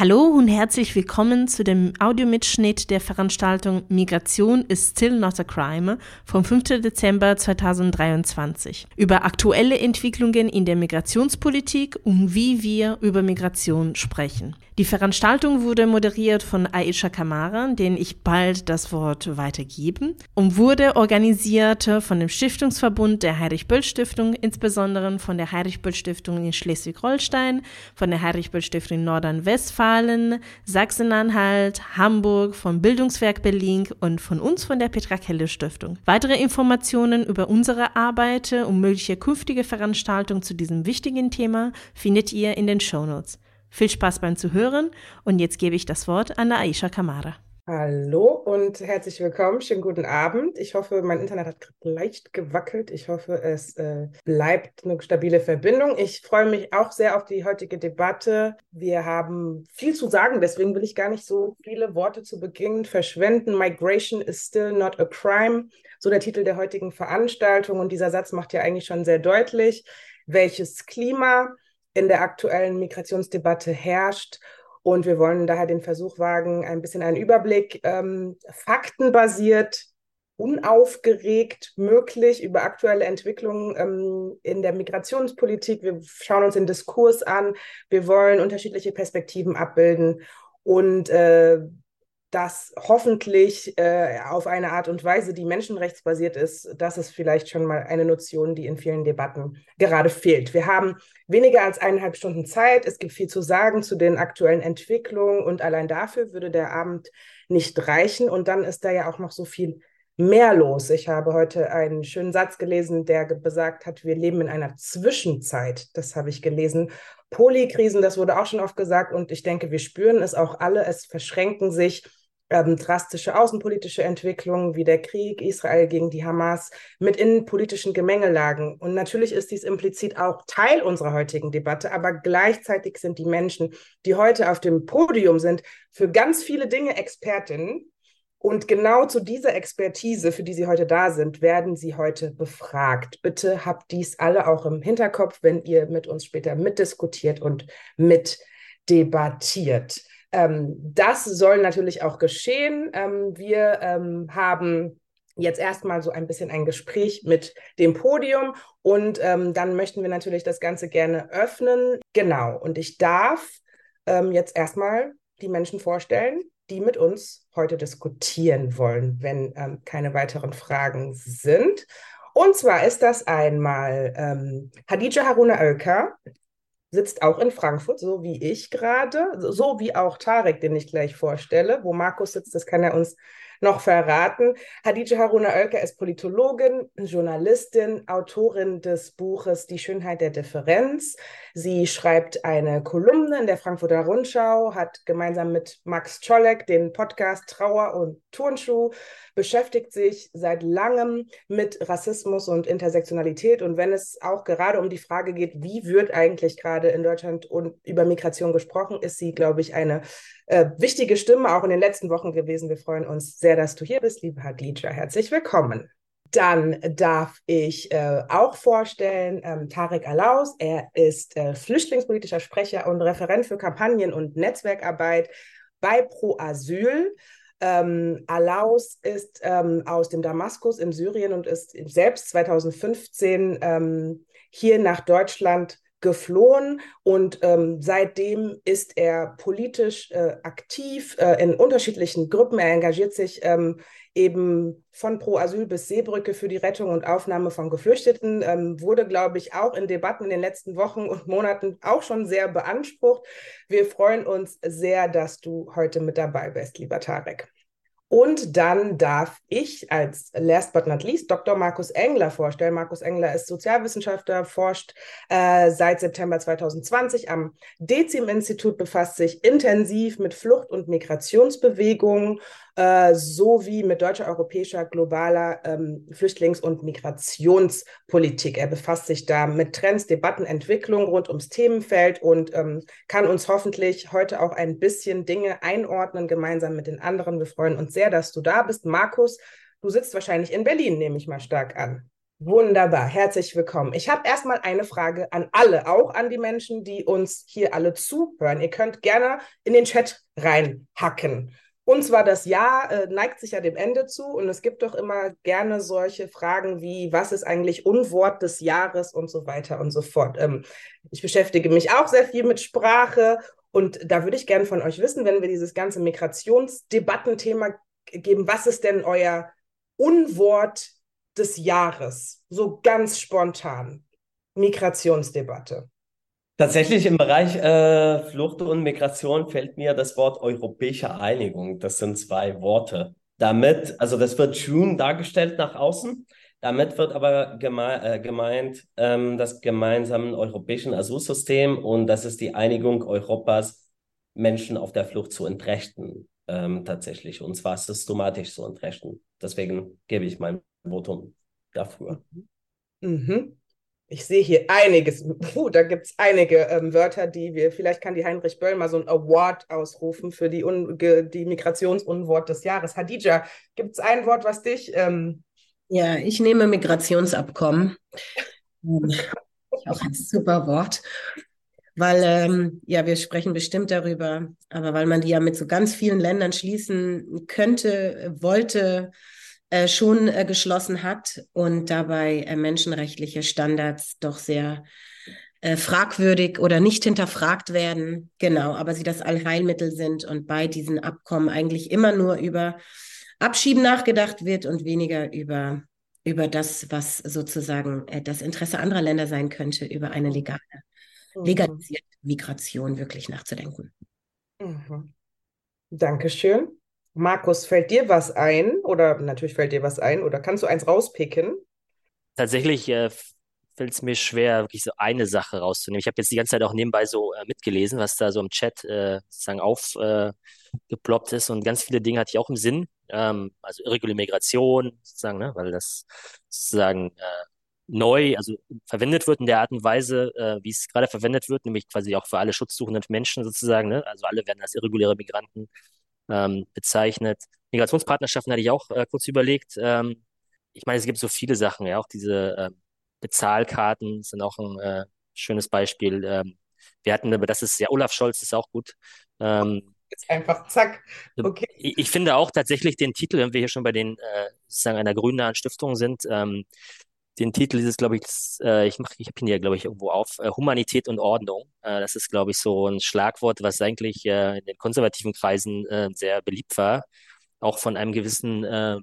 Hallo und herzlich willkommen zu dem Audiomitschnitt der Veranstaltung Migration is Still Not a Crime vom 5. Dezember 2023 über aktuelle Entwicklungen in der Migrationspolitik und wie wir über Migration sprechen. Die Veranstaltung wurde moderiert von Aisha Kamara, den ich bald das Wort weitergeben, und wurde organisiert von dem Stiftungsverbund der Heinrich-Böll-Stiftung, insbesondere von der Heinrich-Böll-Stiftung in Schleswig-Holstein, von der Heinrich-Böll-Stiftung in Nordrhein-Westfalen, Sachsen-Anhalt, Hamburg, vom Bildungswerk Berlin und von uns von der Petra Kelle Stiftung. Weitere Informationen über unsere Arbeit und mögliche künftige Veranstaltungen zu diesem wichtigen Thema findet ihr in den Shownotes. Viel Spaß beim Zuhören und jetzt gebe ich das Wort an Aisha Kamara. Hallo und herzlich willkommen. Schönen guten Abend. Ich hoffe, mein Internet hat leicht gewackelt. Ich hoffe, es äh, bleibt eine stabile Verbindung. Ich freue mich auch sehr auf die heutige Debatte. Wir haben viel zu sagen, deswegen will ich gar nicht so viele Worte zu Beginn verschwenden. Migration is still not a crime. So der Titel der heutigen Veranstaltung. Und dieser Satz macht ja eigentlich schon sehr deutlich, welches Klima in der aktuellen Migrationsdebatte herrscht. Und wir wollen daher den Versuch wagen, ein bisschen einen Überblick ähm, faktenbasiert, unaufgeregt möglich über aktuelle Entwicklungen ähm, in der Migrationspolitik. Wir schauen uns den Diskurs an. Wir wollen unterschiedliche Perspektiven abbilden und äh, das hoffentlich äh, auf eine Art und Weise, die menschenrechtsbasiert ist, das ist vielleicht schon mal eine Notion, die in vielen Debatten gerade fehlt. Wir haben weniger als eineinhalb Stunden Zeit. Es gibt viel zu sagen zu den aktuellen Entwicklungen und allein dafür würde der Abend nicht reichen. Und dann ist da ja auch noch so viel mehr los. Ich habe heute einen schönen Satz gelesen, der besagt hat, wir leben in einer Zwischenzeit. Das habe ich gelesen. Polykrisen, das wurde auch schon oft gesagt und ich denke, wir spüren es auch alle. Es verschränken sich ähm, drastische außenpolitische Entwicklungen wie der Krieg Israel gegen die Hamas mit innenpolitischen Gemengelagen. Und natürlich ist dies implizit auch Teil unserer heutigen Debatte, aber gleichzeitig sind die Menschen, die heute auf dem Podium sind, für ganz viele Dinge Expertinnen. Und genau zu dieser Expertise, für die Sie heute da sind, werden Sie heute befragt. Bitte habt dies alle auch im Hinterkopf, wenn ihr mit uns später mitdiskutiert und mitdebattiert. Ähm, das soll natürlich auch geschehen. Ähm, wir ähm, haben jetzt erstmal so ein bisschen ein Gespräch mit dem Podium und ähm, dann möchten wir natürlich das Ganze gerne öffnen. Genau, und ich darf ähm, jetzt erstmal die Menschen vorstellen, die mit uns heute diskutieren wollen, wenn ähm, keine weiteren Fragen sind. Und zwar ist das einmal ähm, Hadija Haruna Oelker sitzt auch in Frankfurt, so wie ich gerade, so wie auch Tarek, den ich gleich vorstelle. Wo Markus sitzt, das kann er uns noch verraten. Hadija Haruna Oelker ist Politologin, Journalistin, Autorin des Buches Die Schönheit der Differenz. Sie schreibt eine Kolumne in der Frankfurter Rundschau, hat gemeinsam mit Max Czolek den Podcast Trauer und Turnschuh, beschäftigt sich seit langem mit Rassismus und Intersektionalität. Und wenn es auch gerade um die Frage geht, wie wird eigentlich gerade in Deutschland und über Migration gesprochen, ist sie, glaube ich, eine äh, wichtige Stimme auch in den letzten Wochen gewesen. Wir freuen uns sehr, dass du hier bist, liebe Hadija. Herzlich willkommen. Dann darf ich äh, auch vorstellen ähm, Tarek Alaus. Er ist äh, flüchtlingspolitischer Sprecher und Referent für Kampagnen und Netzwerkarbeit bei Pro Asyl. Ähm, Alaus ist ähm, aus dem Damaskus in Syrien und ist selbst 2015 ähm, hier nach Deutschland geflohen und ähm, seitdem ist er politisch äh, aktiv äh, in unterschiedlichen Gruppen. Er engagiert sich ähm, eben von Pro Asyl bis Seebrücke für die Rettung und Aufnahme von Geflüchteten, ähm, wurde, glaube ich, auch in Debatten in den letzten Wochen und Monaten auch schon sehr beansprucht. Wir freuen uns sehr, dass du heute mit dabei bist, lieber Tarek. Und dann darf ich als last but not least Dr. Markus Engler vorstellen. Markus Engler ist Sozialwissenschaftler, forscht äh, seit September 2020 am Dezim-Institut, befasst sich intensiv mit Flucht- und Migrationsbewegungen äh, sowie mit deutscher, europäischer, globaler ähm, Flüchtlings- und Migrationspolitik. Er befasst sich da mit Trends, Debatten, Entwicklung rund ums Themenfeld und ähm, kann uns hoffentlich heute auch ein bisschen Dinge einordnen, gemeinsam mit den anderen. Wir freuen uns sehr, dass du da bist. Markus, du sitzt wahrscheinlich in Berlin, nehme ich mal stark an. Wunderbar, herzlich willkommen. Ich habe erstmal eine Frage an alle, auch an die Menschen, die uns hier alle zuhören. Ihr könnt gerne in den Chat reinhacken. Und zwar das Jahr äh, neigt sich ja dem Ende zu und es gibt doch immer gerne solche Fragen wie, was ist eigentlich Unwort des Jahres und so weiter und so fort. Ähm, ich beschäftige mich auch sehr viel mit Sprache und da würde ich gerne von euch wissen, wenn wir dieses ganze Migrationsdebattenthema geben, was ist denn euer Unwort des Jahres, so ganz spontan? Migrationsdebatte. Tatsächlich im Bereich äh, Flucht und Migration fällt mir das Wort europäische Einigung. Das sind zwei Worte. Damit, also das wird schön dargestellt nach außen. Damit wird aber geme äh, gemeint ähm, das gemeinsame europäische Asylsystem und das ist die Einigung Europas, Menschen auf der Flucht zu entrechten, ähm, tatsächlich. Und zwar systematisch zu entrechten. Deswegen gebe ich mein Votum dafür. Mhm. Ich sehe hier einiges. Puh, da gibt es einige ähm, Wörter, die wir, vielleicht kann die Heinrich Böll mal so ein Award ausrufen für die, die Migrationsunwort des Jahres. Hadija, gibt es ein Wort, was dich. Ähm ja, ich nehme Migrationsabkommen. auch ein super Wort. Weil, ähm, ja, wir sprechen bestimmt darüber, aber weil man die ja mit so ganz vielen Ländern schließen könnte, wollte, äh, schon äh, geschlossen hat und dabei äh, menschenrechtliche Standards doch sehr äh, fragwürdig oder nicht hinterfragt werden. Genau, aber sie das Allheilmittel sind und bei diesen Abkommen eigentlich immer nur über Abschieben nachgedacht wird und weniger über, über das, was sozusagen äh, das Interesse anderer Länder sein könnte, über eine legale, mhm. legalisierte Migration wirklich nachzudenken. Mhm. Dankeschön. Markus, fällt dir was ein? Oder natürlich fällt dir was ein? Oder kannst du eins rauspicken? Tatsächlich äh, fällt es mir schwer, wirklich so eine Sache rauszunehmen. Ich habe jetzt die ganze Zeit auch nebenbei so äh, mitgelesen, was da so im Chat äh, sozusagen aufgeploppt ist. Und ganz viele Dinge hatte ich auch im Sinn. Ähm, also irreguläre Migration, sozusagen, ne? weil das sozusagen äh, neu, also verwendet wird in der Art und Weise, äh, wie es gerade verwendet wird, nämlich quasi auch für alle schutzsuchenden Menschen sozusagen. Ne? Also alle werden als irreguläre Migranten ähm, bezeichnet. Migrationspartnerschaften hatte ich auch äh, kurz überlegt. Ähm, ich meine, es gibt so viele Sachen, ja, auch diese äh, Bezahlkarten sind auch ein äh, schönes Beispiel. Ähm, wir hatten, aber das ist ja Olaf Scholz, ist auch gut. Ähm, Jetzt einfach zack. Okay. Ich, ich, finde auch tatsächlich den Titel, wenn wir hier schon bei den äh, sozusagen einer grünnahen Stiftung sind, ähm, den Titel ist, glaube ich, äh, ich mach, ich habe ihn ja, glaube ich, irgendwo auf, äh, Humanität und Ordnung. Äh, das ist, glaube ich, so ein Schlagwort, was eigentlich äh, in den konservativen Kreisen äh, sehr beliebt war. Auch von einem gewissen äh,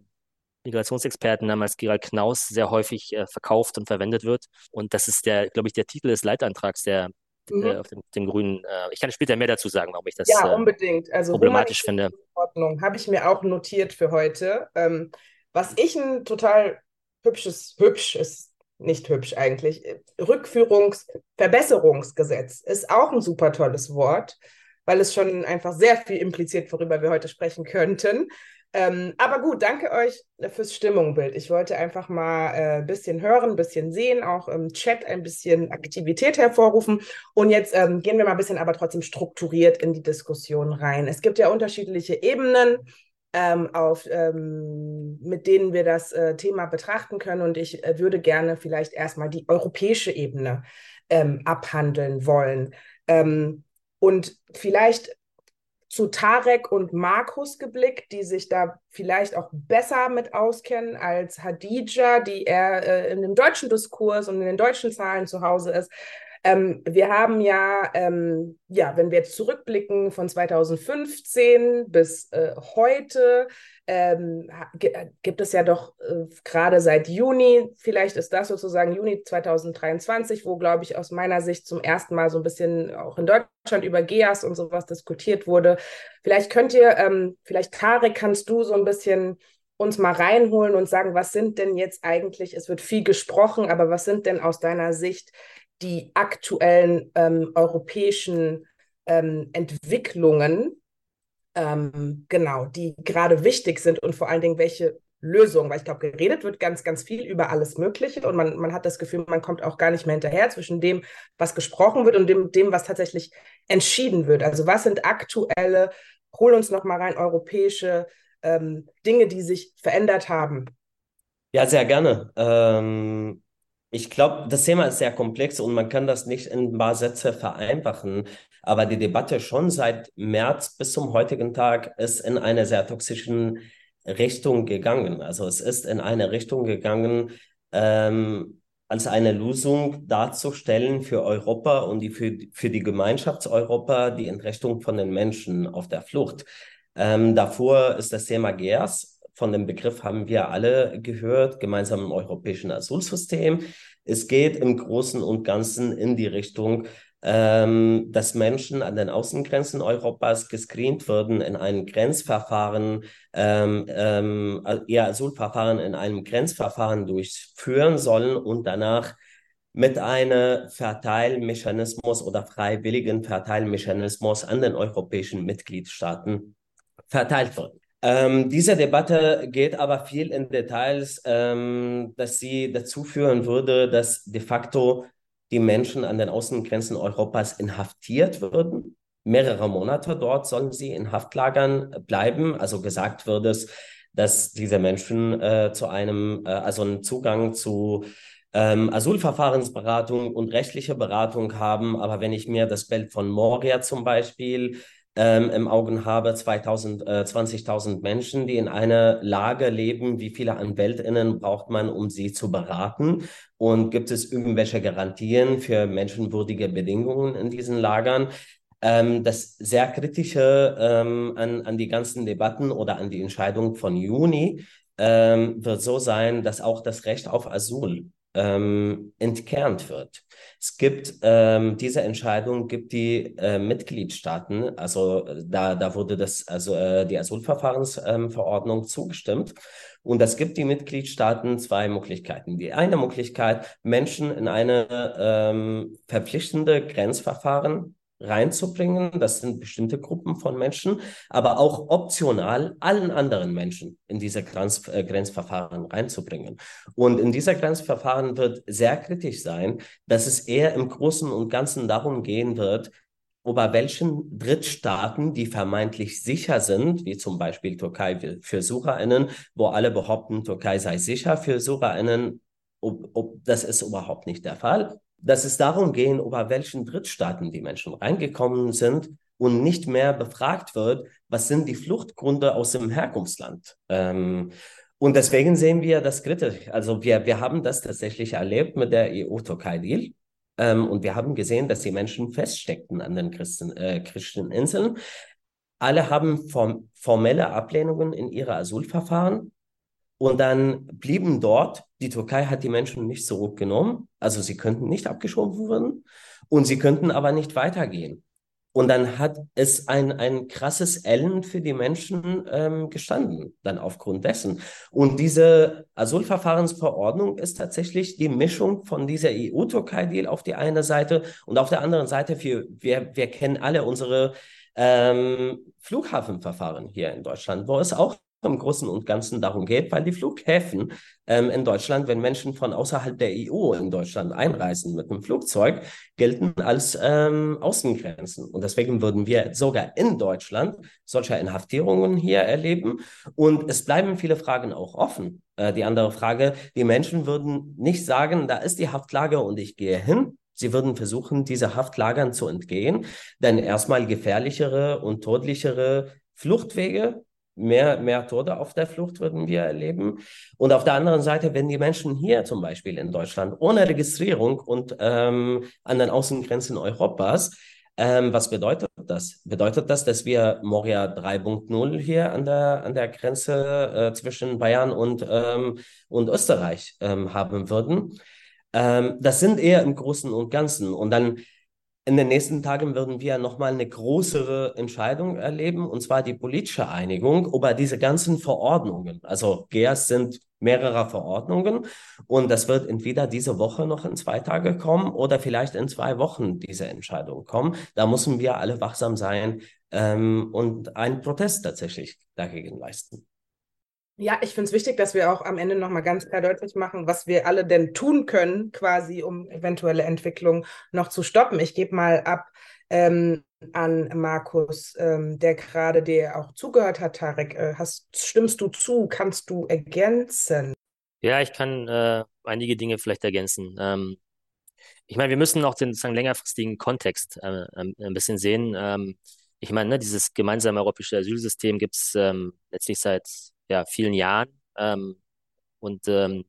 Migrationsexperten namens Gerald Knaus sehr häufig verkauft und verwendet wird. Und das ist der, glaube ich, der Titel des Leitantrags, der mhm. auf dem, dem Grünen. Ich kann später mehr dazu sagen, warum ich das ja, unbedingt. Also problematisch finde. Ordnung habe ich mir auch notiert für heute. Ähm, was ich ein total hübsches, hübsch ist nicht hübsch eigentlich, Rückführungsverbesserungsgesetz ist auch ein super tolles Wort, weil es schon einfach sehr viel impliziert, worüber wir heute sprechen könnten. Ähm, aber gut, danke euch fürs Stimmungbild. Ich wollte einfach mal ein äh, bisschen hören, ein bisschen sehen, auch im Chat ein bisschen Aktivität hervorrufen. Und jetzt ähm, gehen wir mal ein bisschen aber trotzdem strukturiert in die Diskussion rein. Es gibt ja unterschiedliche Ebenen auf, ähm, mit denen wir das äh, Thema betrachten können. Und ich äh, würde gerne vielleicht erstmal die europäische Ebene ähm, abhandeln wollen. Ähm, und vielleicht zu Tarek und Markus geblickt, die sich da vielleicht auch besser mit auskennen als Hadija, die eher äh, in dem deutschen Diskurs und in den deutschen Zahlen zu Hause ist. Ähm, wir haben ja, ähm, ja, wenn wir jetzt zurückblicken von 2015 bis äh, heute, ähm, gibt es ja doch äh, gerade seit Juni, vielleicht ist das sozusagen Juni 2023, wo, glaube ich, aus meiner Sicht zum ersten Mal so ein bisschen auch in Deutschland über GEAS und sowas diskutiert wurde. Vielleicht könnt ihr, ähm, vielleicht Tarek, kannst du so ein bisschen uns mal reinholen und sagen, was sind denn jetzt eigentlich, es wird viel gesprochen, aber was sind denn aus deiner Sicht die aktuellen ähm, europäischen ähm, Entwicklungen, ähm, genau, die gerade wichtig sind und vor allen Dingen welche Lösungen, weil ich glaube, geredet wird ganz, ganz viel über alles Mögliche und man, man hat das Gefühl, man kommt auch gar nicht mehr hinterher zwischen dem, was gesprochen wird und dem, dem was tatsächlich entschieden wird. Also was sind aktuelle, hol uns noch mal rein, europäische ähm, Dinge, die sich verändert haben Ja, sehr gerne. Ähm, ich glaube, das Thema ist sehr komplex und man kann das nicht in ein paar Sätze vereinfachen. Aber die Debatte schon seit März bis zum heutigen Tag ist in eine sehr toxischen Richtung gegangen. Also es ist in eine Richtung gegangen, ähm, als eine Lösung darzustellen für Europa und die für, für die Gemeinschaftseuropa die Entrechtung von den Menschen auf der Flucht. Ähm, davor ist das Thema GERS von dem Begriff haben wir alle gehört, gemeinsam im europäischen Asylsystem. Es geht im Großen und Ganzen in die Richtung, ähm, dass Menschen an den Außengrenzen Europas gescreent würden in einem Grenzverfahren, ähm, ähm, ihr Asylverfahren in einem Grenzverfahren durchführen sollen und danach mit einem Verteilmechanismus oder freiwilligen Verteilmechanismus an den europäischen Mitgliedstaaten verteilt wird. Ähm, diese Debatte geht aber viel in Details, ähm, dass sie dazu führen würde, dass de facto die Menschen an den Außengrenzen Europas inhaftiert würden. Mehrere Monate dort sollen sie in Haftlagern bleiben. Also gesagt wird es, dass diese Menschen äh, zu einem, äh, also einen Zugang zu ähm, Asylverfahrensberatung und rechtliche Beratung haben. Aber wenn ich mir das Bild von Moria zum Beispiel ähm, im Augen habe, 2000, äh, 20.000 Menschen, die in einer Lage leben. Wie viele AnwältInnen braucht man, um sie zu beraten? Und gibt es irgendwelche Garantien für menschenwürdige Bedingungen in diesen Lagern? Ähm, das sehr kritische ähm, an, an die ganzen Debatten oder an die Entscheidung von Juni ähm, wird so sein, dass auch das Recht auf Asyl ähm, entkernt wird. Es gibt ähm, diese Entscheidung gibt die äh, Mitgliedstaaten, also da da wurde das also äh, die Asylverfahrensverordnung ähm, zugestimmt und das gibt die Mitgliedstaaten zwei Möglichkeiten. Die eine Möglichkeit Menschen in eine ähm, verpflichtende Grenzverfahren reinzubringen. Das sind bestimmte Gruppen von Menschen, aber auch optional allen anderen Menschen in diese Grenz, äh, Grenzverfahren reinzubringen. Und in dieser Grenzverfahren wird sehr kritisch sein, dass es eher im Großen und Ganzen darum gehen wird, über welchen Drittstaaten, die vermeintlich sicher sind, wie zum Beispiel Türkei für SucherInnen, wo alle behaupten, Türkei sei sicher für SucherInnen, ob, ob, das ist überhaupt nicht der Fall dass es darum gehen, über welchen Drittstaaten die Menschen reingekommen sind und nicht mehr befragt wird, was sind die Fluchtgründe aus dem Herkunftsland. Ähm, und deswegen sehen wir das kritisch. Also wir, wir haben das tatsächlich erlebt mit der EU-Türkei-Deal. Ähm, und wir haben gesehen, dass die Menschen feststeckten an den Christen, äh, christlichen Inseln. Alle haben form formelle Ablehnungen in ihre Asylverfahren. Und dann blieben dort, die Türkei hat die Menschen nicht zurückgenommen, also sie könnten nicht abgeschoben werden und sie könnten aber nicht weitergehen. Und dann hat es ein, ein krasses Ellen für die Menschen ähm, gestanden, dann aufgrund dessen. Und diese Asylverfahrensverordnung ist tatsächlich die Mischung von dieser EU-Türkei-Deal auf die eine Seite und auf der anderen Seite, wir, wir, wir kennen alle unsere ähm, Flughafenverfahren hier in Deutschland, wo es auch im Großen und Ganzen darum geht, weil die Flughäfen ähm, in Deutschland, wenn Menschen von außerhalb der EU in Deutschland einreisen mit einem Flugzeug, gelten als ähm, Außengrenzen. Und deswegen würden wir sogar in Deutschland solche Inhaftierungen hier erleben. Und es bleiben viele Fragen auch offen. Äh, die andere Frage, die Menschen würden nicht sagen, da ist die Haftlage und ich gehe hin, Sie würden versuchen, diese Haftlagern zu entgehen, denn erstmal gefährlichere und todlichere Fluchtwege mehr, mehr Tote auf der Flucht würden wir erleben. Und auf der anderen Seite, wenn die Menschen hier zum Beispiel in Deutschland ohne Registrierung und ähm, an den Außengrenzen Europas, ähm, was bedeutet das? Bedeutet das, dass wir Moria 3.0 hier an der, an der Grenze äh, zwischen Bayern und, ähm, und Österreich ähm, haben würden? Ähm, das sind eher im Großen und Ganzen. Und dann in den nächsten Tagen würden wir nochmal eine größere Entscheidung erleben, und zwar die politische Einigung über diese ganzen Verordnungen. Also GEAS sind mehrere Verordnungen und das wird entweder diese Woche noch in zwei Tage kommen oder vielleicht in zwei Wochen diese Entscheidung kommen. Da müssen wir alle wachsam sein ähm, und einen Protest tatsächlich dagegen leisten. Ja, ich finde es wichtig, dass wir auch am Ende nochmal ganz klar deutlich machen, was wir alle denn tun können, quasi, um eventuelle Entwicklungen noch zu stoppen. Ich gebe mal ab ähm, an Markus, ähm, der gerade dir auch zugehört hat, Tarek. Äh, hast, stimmst du zu? Kannst du ergänzen? Ja, ich kann äh, einige Dinge vielleicht ergänzen. Ähm, ich meine, wir müssen auch den sozusagen längerfristigen Kontext äh, ein, bisschen sehen. Ähm, ich meine, ne, dieses gemeinsame europäische Asylsystem gibt es ähm, letztlich seit ja, vielen Jahren. Ähm, und ähm,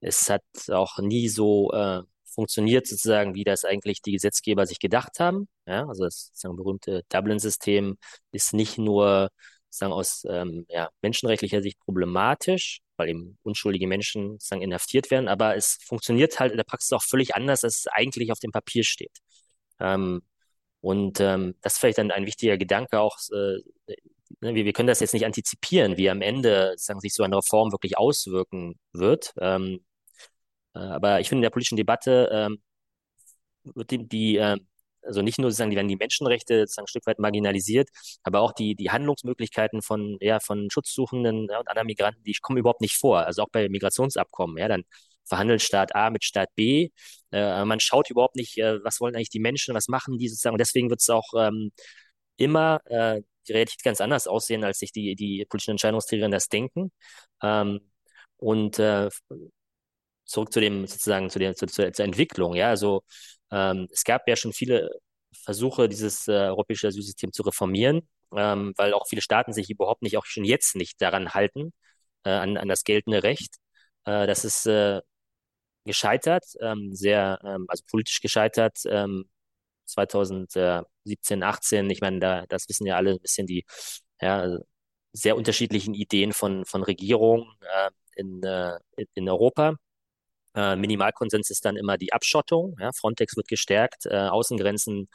es hat auch nie so äh, funktioniert, sozusagen, wie das eigentlich die Gesetzgeber sich gedacht haben. Ja, also das sozusagen berühmte Dublin-System ist nicht nur sozusagen aus ähm, ja, menschenrechtlicher Sicht problematisch, weil eben unschuldige Menschen sozusagen inhaftiert werden, aber es funktioniert halt in der Praxis auch völlig anders, als es eigentlich auf dem Papier steht. Ähm, und ähm, das ist vielleicht dann ein wichtiger Gedanke auch, äh, ne, wir, wir können das jetzt nicht antizipieren, wie am Ende sozusagen sich so eine Reform wirklich auswirken wird. Ähm, äh, aber ich finde in der politischen Debatte ähm, wird die, die äh, also nicht nur sozusagen, die werden die Menschenrechte sozusagen ein Stück weit marginalisiert, aber auch die, die Handlungsmöglichkeiten von, ja, von Schutzsuchenden ja, und anderen Migranten, die kommen überhaupt nicht vor. Also auch bei Migrationsabkommen, ja, dann verhandelt Staat A mit Staat B. Äh, man schaut überhaupt nicht, äh, was wollen eigentlich die Menschen, was machen die sozusagen. Und deswegen wird es auch ähm, immer äh, die Realität ganz anders aussehen, als sich die, die politischen Entscheidungsträger das denken. Ähm, und äh, zurück zu dem sozusagen zu der, zu, zur, zur Entwicklung. Ja, also ähm, es gab ja schon viele Versuche, dieses äh, europäische Asylsystem zu reformieren, ähm, weil auch viele Staaten sich überhaupt nicht, auch schon jetzt nicht daran halten, äh, an, an das geltende Recht. Äh, das ist äh, gescheitert, ähm, sehr, ähm, also politisch gescheitert. Ähm, 2017, 18, ich meine, da, das wissen ja alle ein bisschen die ja, sehr unterschiedlichen Ideen von, von Regierungen äh, in, äh, in Europa. Äh, Minimalkonsens ist dann immer die Abschottung. Ja? Frontex wird gestärkt, äh, Außengrenzen,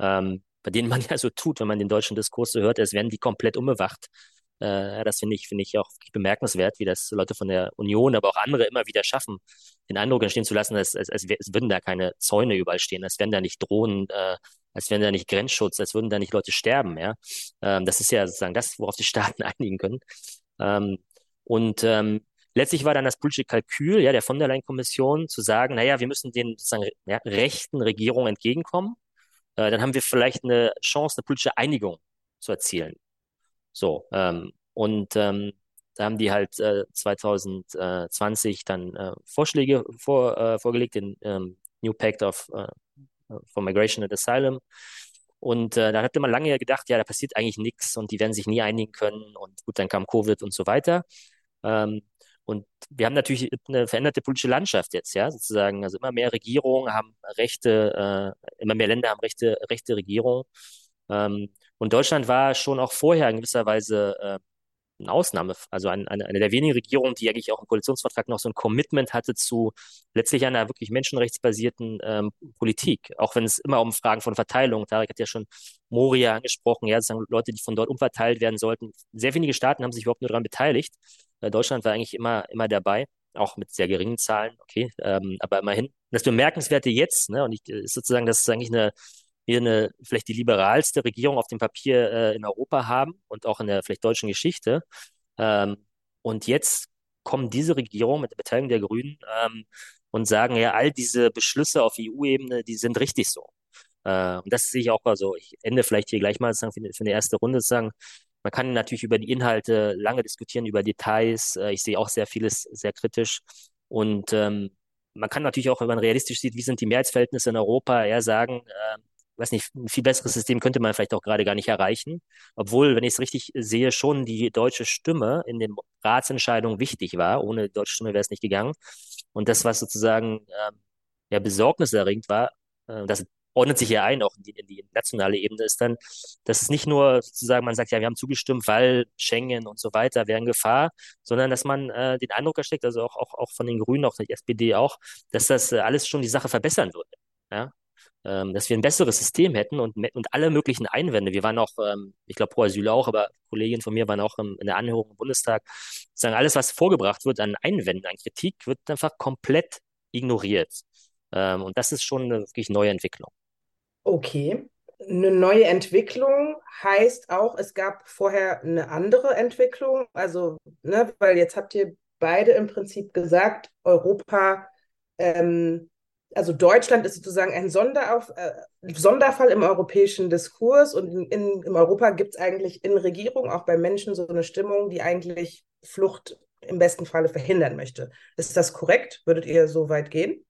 ähm, bei denen man ja so tut, wenn man den deutschen Diskurs so hört, als werden die komplett umbewacht. Äh, das finde ich, finde ich auch bemerkenswert, wie das Leute von der Union, aber auch andere immer wieder schaffen, den Eindruck entstehen zu lassen, als, als, als, als würden da keine Zäune überall stehen, als wären da nicht Drohnen, äh, als wären da nicht Grenzschutz, als würden da nicht Leute sterben. Ja? Ähm, das ist ja sozusagen das, worauf die Staaten einigen können. Ähm, und ähm, letztlich war dann das politische Kalkül ja, der von der Leyen-Kommission zu sagen, naja, wir müssen den sozusagen ja, rechten Regierungen entgegenkommen. Äh, dann haben wir vielleicht eine Chance, eine politische Einigung zu erzielen. So, ähm, und ähm, da haben die halt äh, 2020 dann äh, Vorschläge vor, äh, vorgelegt, den ähm, New Pact of äh, for Migration and Asylum. Und äh, da hatte man lange gedacht, ja, da passiert eigentlich nichts und die werden sich nie einigen können. Und gut, dann kam Covid und so weiter. Ähm, und wir haben natürlich eine veränderte politische Landschaft jetzt, ja, sozusagen. Also immer mehr Regierungen haben rechte, äh, immer mehr Länder haben rechte, rechte Regierungen. Ähm, und Deutschland war schon auch vorher in gewisser Weise äh, eine Ausnahme, also eine, eine, der wenigen Regierungen, die eigentlich auch im Koalitionsvertrag noch so ein Commitment hatte zu letztlich einer wirklich menschenrechtsbasierten ähm, Politik. Auch wenn es immer um Fragen von Verteilung, Tarek hat ja schon Moria angesprochen, ja, sozusagen Leute, die von dort umverteilt werden sollten. Sehr wenige Staaten haben sich überhaupt nur daran beteiligt. Äh, Deutschland war eigentlich immer, immer dabei, auch mit sehr geringen Zahlen, okay, ähm, aber immerhin. Das Bemerkenswerte jetzt, ne, und ich, ist sozusagen, das ist eigentlich eine wir eine vielleicht die liberalste Regierung auf dem Papier äh, in Europa haben und auch in der vielleicht deutschen Geschichte. Ähm, und jetzt kommen diese Regierungen mit der Beteiligung der Grünen ähm, und sagen, ja, all diese Beschlüsse auf EU-Ebene, die sind richtig so. Äh, und das sehe ich auch mal so. Ich ende vielleicht hier gleich mal sagen, für, für eine erste Runde sagen, man kann natürlich über die Inhalte lange diskutieren, über Details. Äh, ich sehe auch sehr vieles sehr kritisch. Und ähm, man kann natürlich auch, wenn man realistisch sieht, wie sind die Mehrheitsverhältnisse in Europa, eher sagen, äh, weiß nicht, ein viel besseres System könnte man vielleicht auch gerade gar nicht erreichen. Obwohl, wenn ich es richtig sehe, schon die deutsche Stimme in den Ratsentscheidungen wichtig war. Ohne deutsche Stimme wäre es nicht gegangen. Und das, was sozusagen äh, ja besorgniserregend war, äh, das ordnet sich ja ein, auch in die, in die nationale Ebene, ist dann, dass es nicht nur sozusagen, man sagt, ja, wir haben zugestimmt, weil Schengen und so weiter wären Gefahr, sondern dass man äh, den Eindruck ersteckt, also auch, auch, auch von den Grünen, auch der SPD auch, dass das äh, alles schon die Sache verbessern würde. Ja? Ähm, dass wir ein besseres System hätten und, und alle möglichen Einwände. Wir waren auch, ähm, ich glaube, pro Asyl auch, aber Kolleginnen von mir waren auch im, in der Anhörung im Bundestag. Sagen, alles, was vorgebracht wird an Einwänden, an Kritik, wird einfach komplett ignoriert. Ähm, und das ist schon eine wirklich neue Entwicklung. Okay. Eine neue Entwicklung heißt auch, es gab vorher eine andere Entwicklung. Also, ne, weil jetzt habt ihr beide im Prinzip gesagt, Europa ähm, also Deutschland ist sozusagen ein Sonderauf, äh, Sonderfall im europäischen Diskurs und in, in, in Europa gibt es eigentlich in Regierung, auch bei Menschen, so eine Stimmung, die eigentlich Flucht im besten Falle verhindern möchte. Ist das korrekt? Würdet ihr so weit gehen?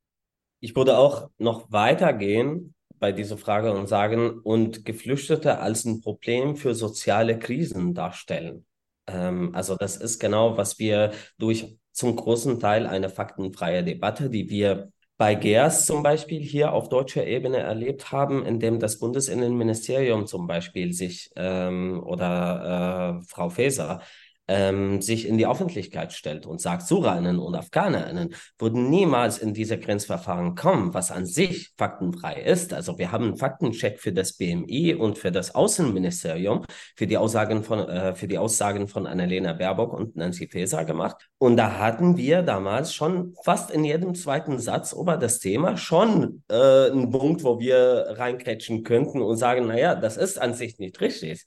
Ich würde auch noch weitergehen bei dieser Frage und sagen, und Geflüchtete als ein Problem für soziale Krisen darstellen. Ähm, also das ist genau, was wir durch zum großen Teil eine faktenfreie Debatte, die wir bei GERS zum Beispiel hier auf deutscher Ebene erlebt haben, indem das Bundesinnenministerium zum Beispiel sich ähm, oder äh, Frau Faeser ähm, sich in die Öffentlichkeit stellt und sagt, Suraninnen und Afghanerinnen würden niemals in diese Grenzverfahren kommen, was an sich faktenfrei ist. Also wir haben einen Faktencheck für das BMI und für das Außenministerium für die Aussagen von, äh, für die Aussagen von Annalena Baerbock und Nancy Faeser gemacht. Und da hatten wir damals schon fast in jedem zweiten Satz über das Thema schon äh, einen Punkt, wo wir reinkrätschen könnten und sagen, naja, das ist an sich nicht richtig.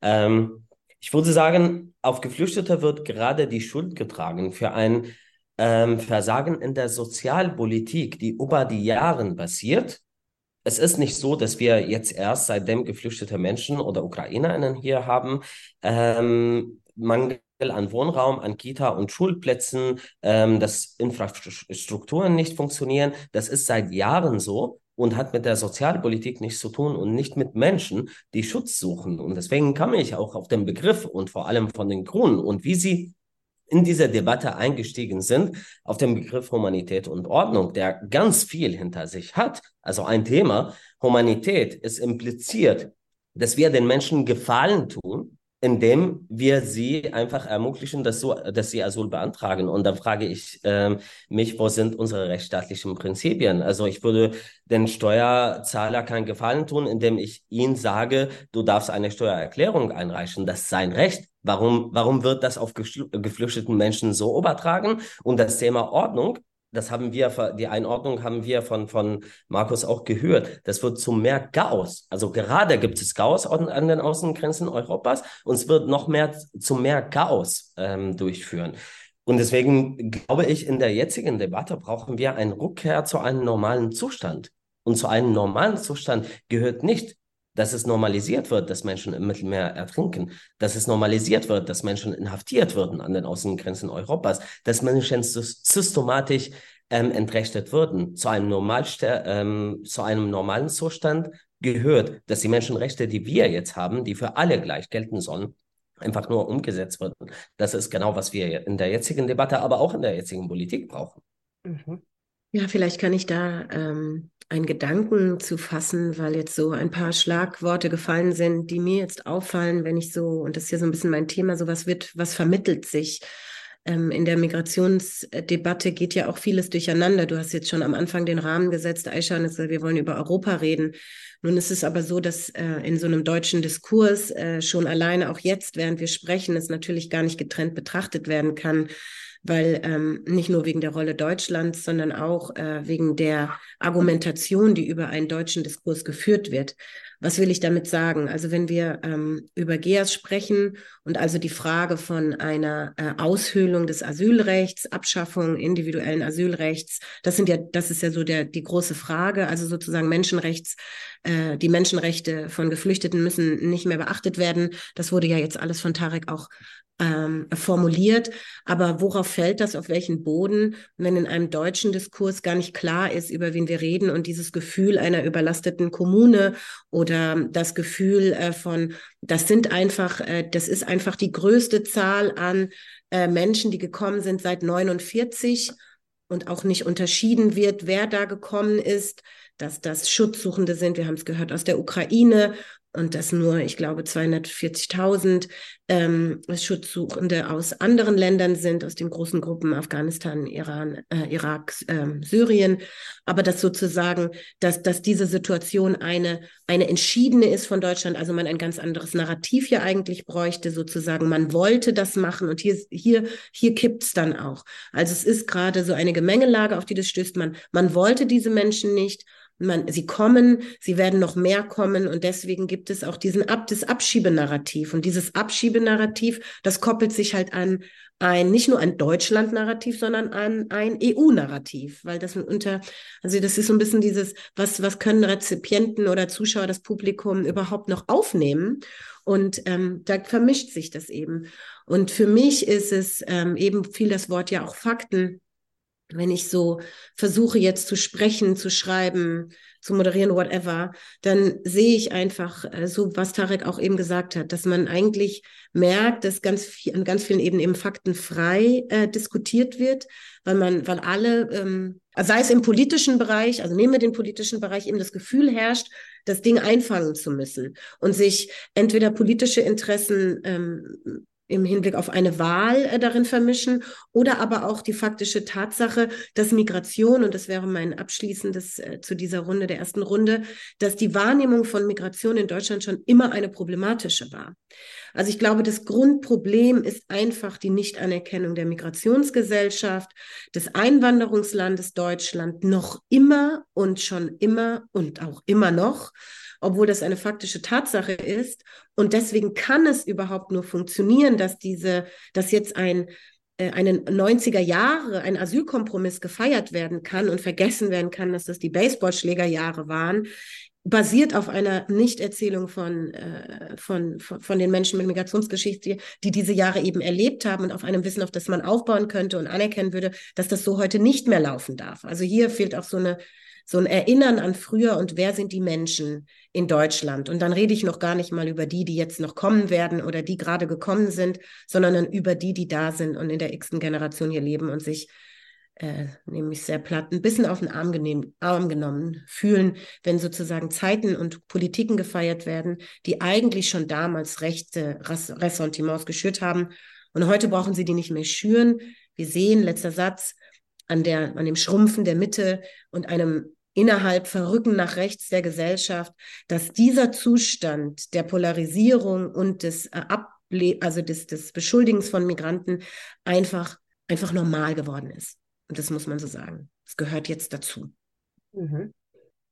Ähm, ich würde sagen, auf Geflüchtete wird gerade die Schuld getragen für ein ähm, Versagen in der Sozialpolitik, die über die Jahre passiert. Es ist nicht so, dass wir jetzt erst seitdem geflüchtete Menschen oder UkrainerInnen hier haben, ähm, Mangel an Wohnraum, an Kita und Schulplätzen, ähm, dass Infrastrukturen nicht funktionieren. Das ist seit Jahren so und hat mit der Sozialpolitik nichts zu tun und nicht mit Menschen, die Schutz suchen. Und deswegen kam ich auch auf den Begriff und vor allem von den Grünen und wie sie in diese Debatte eingestiegen sind, auf den Begriff Humanität und Ordnung, der ganz viel hinter sich hat. Also ein Thema, Humanität ist impliziert, dass wir den Menschen Gefallen tun, indem wir sie einfach ermöglichen, dass, so, dass sie Asyl beantragen. Und da frage ich ähm, mich, wo sind unsere rechtsstaatlichen Prinzipien? Also ich würde den Steuerzahler keinen Gefallen tun, indem ich ihn sage, du darfst eine Steuererklärung einreichen. Das ist sein Recht. Warum, warum wird das auf geflüchteten Menschen so übertragen? Und das Thema Ordnung das haben wir, die Einordnung haben wir von, von Markus auch gehört. Das wird zu mehr Chaos. Also gerade gibt es Chaos an, den Außengrenzen Europas und es wird noch mehr zu mehr Chaos ähm, durchführen. Und deswegen glaube ich, in der jetzigen Debatte brauchen wir eine Rückkehr zu einem normalen Zustand. Und zu einem normalen Zustand gehört nicht dass es normalisiert wird, dass Menschen im Mittelmeer ertrinken, dass es normalisiert wird, dass Menschen inhaftiert werden an den Außengrenzen Europas, dass Menschen systematisch ähm, entrechtet würden. Zu einem, Normalster ähm, zu einem normalen Zustand gehört, dass die Menschenrechte, die wir jetzt haben, die für alle gleich gelten sollen, einfach nur umgesetzt werden. Das ist genau, was wir in der jetzigen Debatte, aber auch in der jetzigen Politik brauchen. Mhm. Ja, vielleicht kann ich da ähm, einen Gedanken zu fassen, weil jetzt so ein paar Schlagworte gefallen sind, die mir jetzt auffallen, wenn ich so, und das ist ja so ein bisschen mein Thema, so was wird, was vermittelt sich. Ähm, in der Migrationsdebatte geht ja auch vieles durcheinander. Du hast jetzt schon am Anfang den Rahmen gesetzt, Aisha, wir wollen über Europa reden. Nun ist es aber so, dass äh, in so einem deutschen Diskurs äh, schon alleine auch jetzt, während wir sprechen, es natürlich gar nicht getrennt betrachtet werden kann weil ähm, nicht nur wegen der Rolle Deutschlands, sondern auch äh, wegen der Argumentation, die über einen deutschen Diskurs geführt wird. Was will ich damit sagen? Also wenn wir ähm, über GEAS sprechen und also die Frage von einer äh, Aushöhlung des Asylrechts, Abschaffung individuellen Asylrechts, das sind ja, das ist ja so der die große Frage. Also sozusagen Menschenrechts, äh, die Menschenrechte von Geflüchteten müssen nicht mehr beachtet werden. Das wurde ja jetzt alles von Tarek auch ähm, formuliert. Aber worauf fällt das, auf welchen Boden, wenn in einem deutschen Diskurs gar nicht klar ist, über wen wir reden und dieses Gefühl einer überlasteten Kommune oder das Gefühl äh, von, das sind einfach, äh, das ist einfach die größte Zahl an äh, Menschen, die gekommen sind seit 49 und auch nicht unterschieden wird, wer da gekommen ist, dass das Schutzsuchende sind. Wir haben es gehört aus der Ukraine und dass nur, ich glaube, 240.000 ähm, Schutzsuchende aus anderen Ländern sind, aus den großen Gruppen Afghanistan, Iran, äh, Irak, äh, Syrien. Aber dass sozusagen, dass, dass diese Situation eine, eine entschiedene ist von Deutschland, also man ein ganz anderes Narrativ hier eigentlich bräuchte, sozusagen, man wollte das machen und hier, hier, hier kippt's dann auch. Also es ist gerade so eine Gemengelage, auf die das stößt. Man, man wollte diese Menschen nicht man, sie kommen, sie werden noch mehr kommen und deswegen gibt es auch diesen Ab, das Abschiebenarrativ. Und dieses Abschiebenarrativ, das koppelt sich halt an ein, nicht nur ein Deutschland-Narrativ, sondern an ein EU-Narrativ, weil das unter, also das ist so ein bisschen dieses, was, was können Rezipienten oder Zuschauer, das Publikum überhaupt noch aufnehmen? Und ähm, da vermischt sich das eben. Und für mich ist es ähm, eben viel das Wort ja auch Fakten. Wenn ich so versuche jetzt zu sprechen, zu schreiben, zu moderieren, whatever, dann sehe ich einfach äh, so, was Tarek auch eben gesagt hat, dass man eigentlich merkt, dass ganz viel, an ganz vielen Ebenen eben faktenfrei äh, diskutiert wird, weil man, weil alle, ähm, sei es im politischen Bereich, also nehmen wir den politischen Bereich, eben das Gefühl herrscht, das Ding einfangen zu müssen und sich entweder politische Interessen ähm, im Hinblick auf eine Wahl äh, darin vermischen oder aber auch die faktische Tatsache, dass Migration, und das wäre mein abschließendes äh, zu dieser Runde, der ersten Runde, dass die Wahrnehmung von Migration in Deutschland schon immer eine problematische war. Also ich glaube, das Grundproblem ist einfach die Nichtanerkennung der Migrationsgesellschaft, des Einwanderungslandes Deutschland noch immer und schon immer und auch immer noch obwohl das eine faktische Tatsache ist. Und deswegen kann es überhaupt nur funktionieren, dass diese, dass jetzt ein äh, einen 90er Jahre, ein Asylkompromiss gefeiert werden kann und vergessen werden kann, dass das die Baseballschlägerjahre waren, basiert auf einer Nichterzählung von, äh, von, von, von den Menschen mit Migrationsgeschichte, die diese Jahre eben erlebt haben und auf einem Wissen, auf das man aufbauen könnte und anerkennen würde, dass das so heute nicht mehr laufen darf. Also hier fehlt auch so eine so ein Erinnern an früher und wer sind die Menschen in Deutschland. Und dann rede ich noch gar nicht mal über die, die jetzt noch kommen werden oder die gerade gekommen sind, sondern über die, die da sind und in der x-ten Generation hier leben und sich äh, nämlich sehr platt, ein bisschen auf den Arm, genehm, Arm genommen fühlen, wenn sozusagen Zeiten und Politiken gefeiert werden, die eigentlich schon damals rechte Ressentiments geschürt haben. Und heute brauchen sie die nicht mehr schüren. Wir sehen, letzter Satz, an, der, an dem Schrumpfen der Mitte und einem innerhalb Verrücken nach rechts der Gesellschaft, dass dieser Zustand der Polarisierung und des äh, Able also des, des Beschuldigens von Migranten einfach, einfach normal geworden ist. Und das muss man so sagen. Es gehört jetzt dazu. Mhm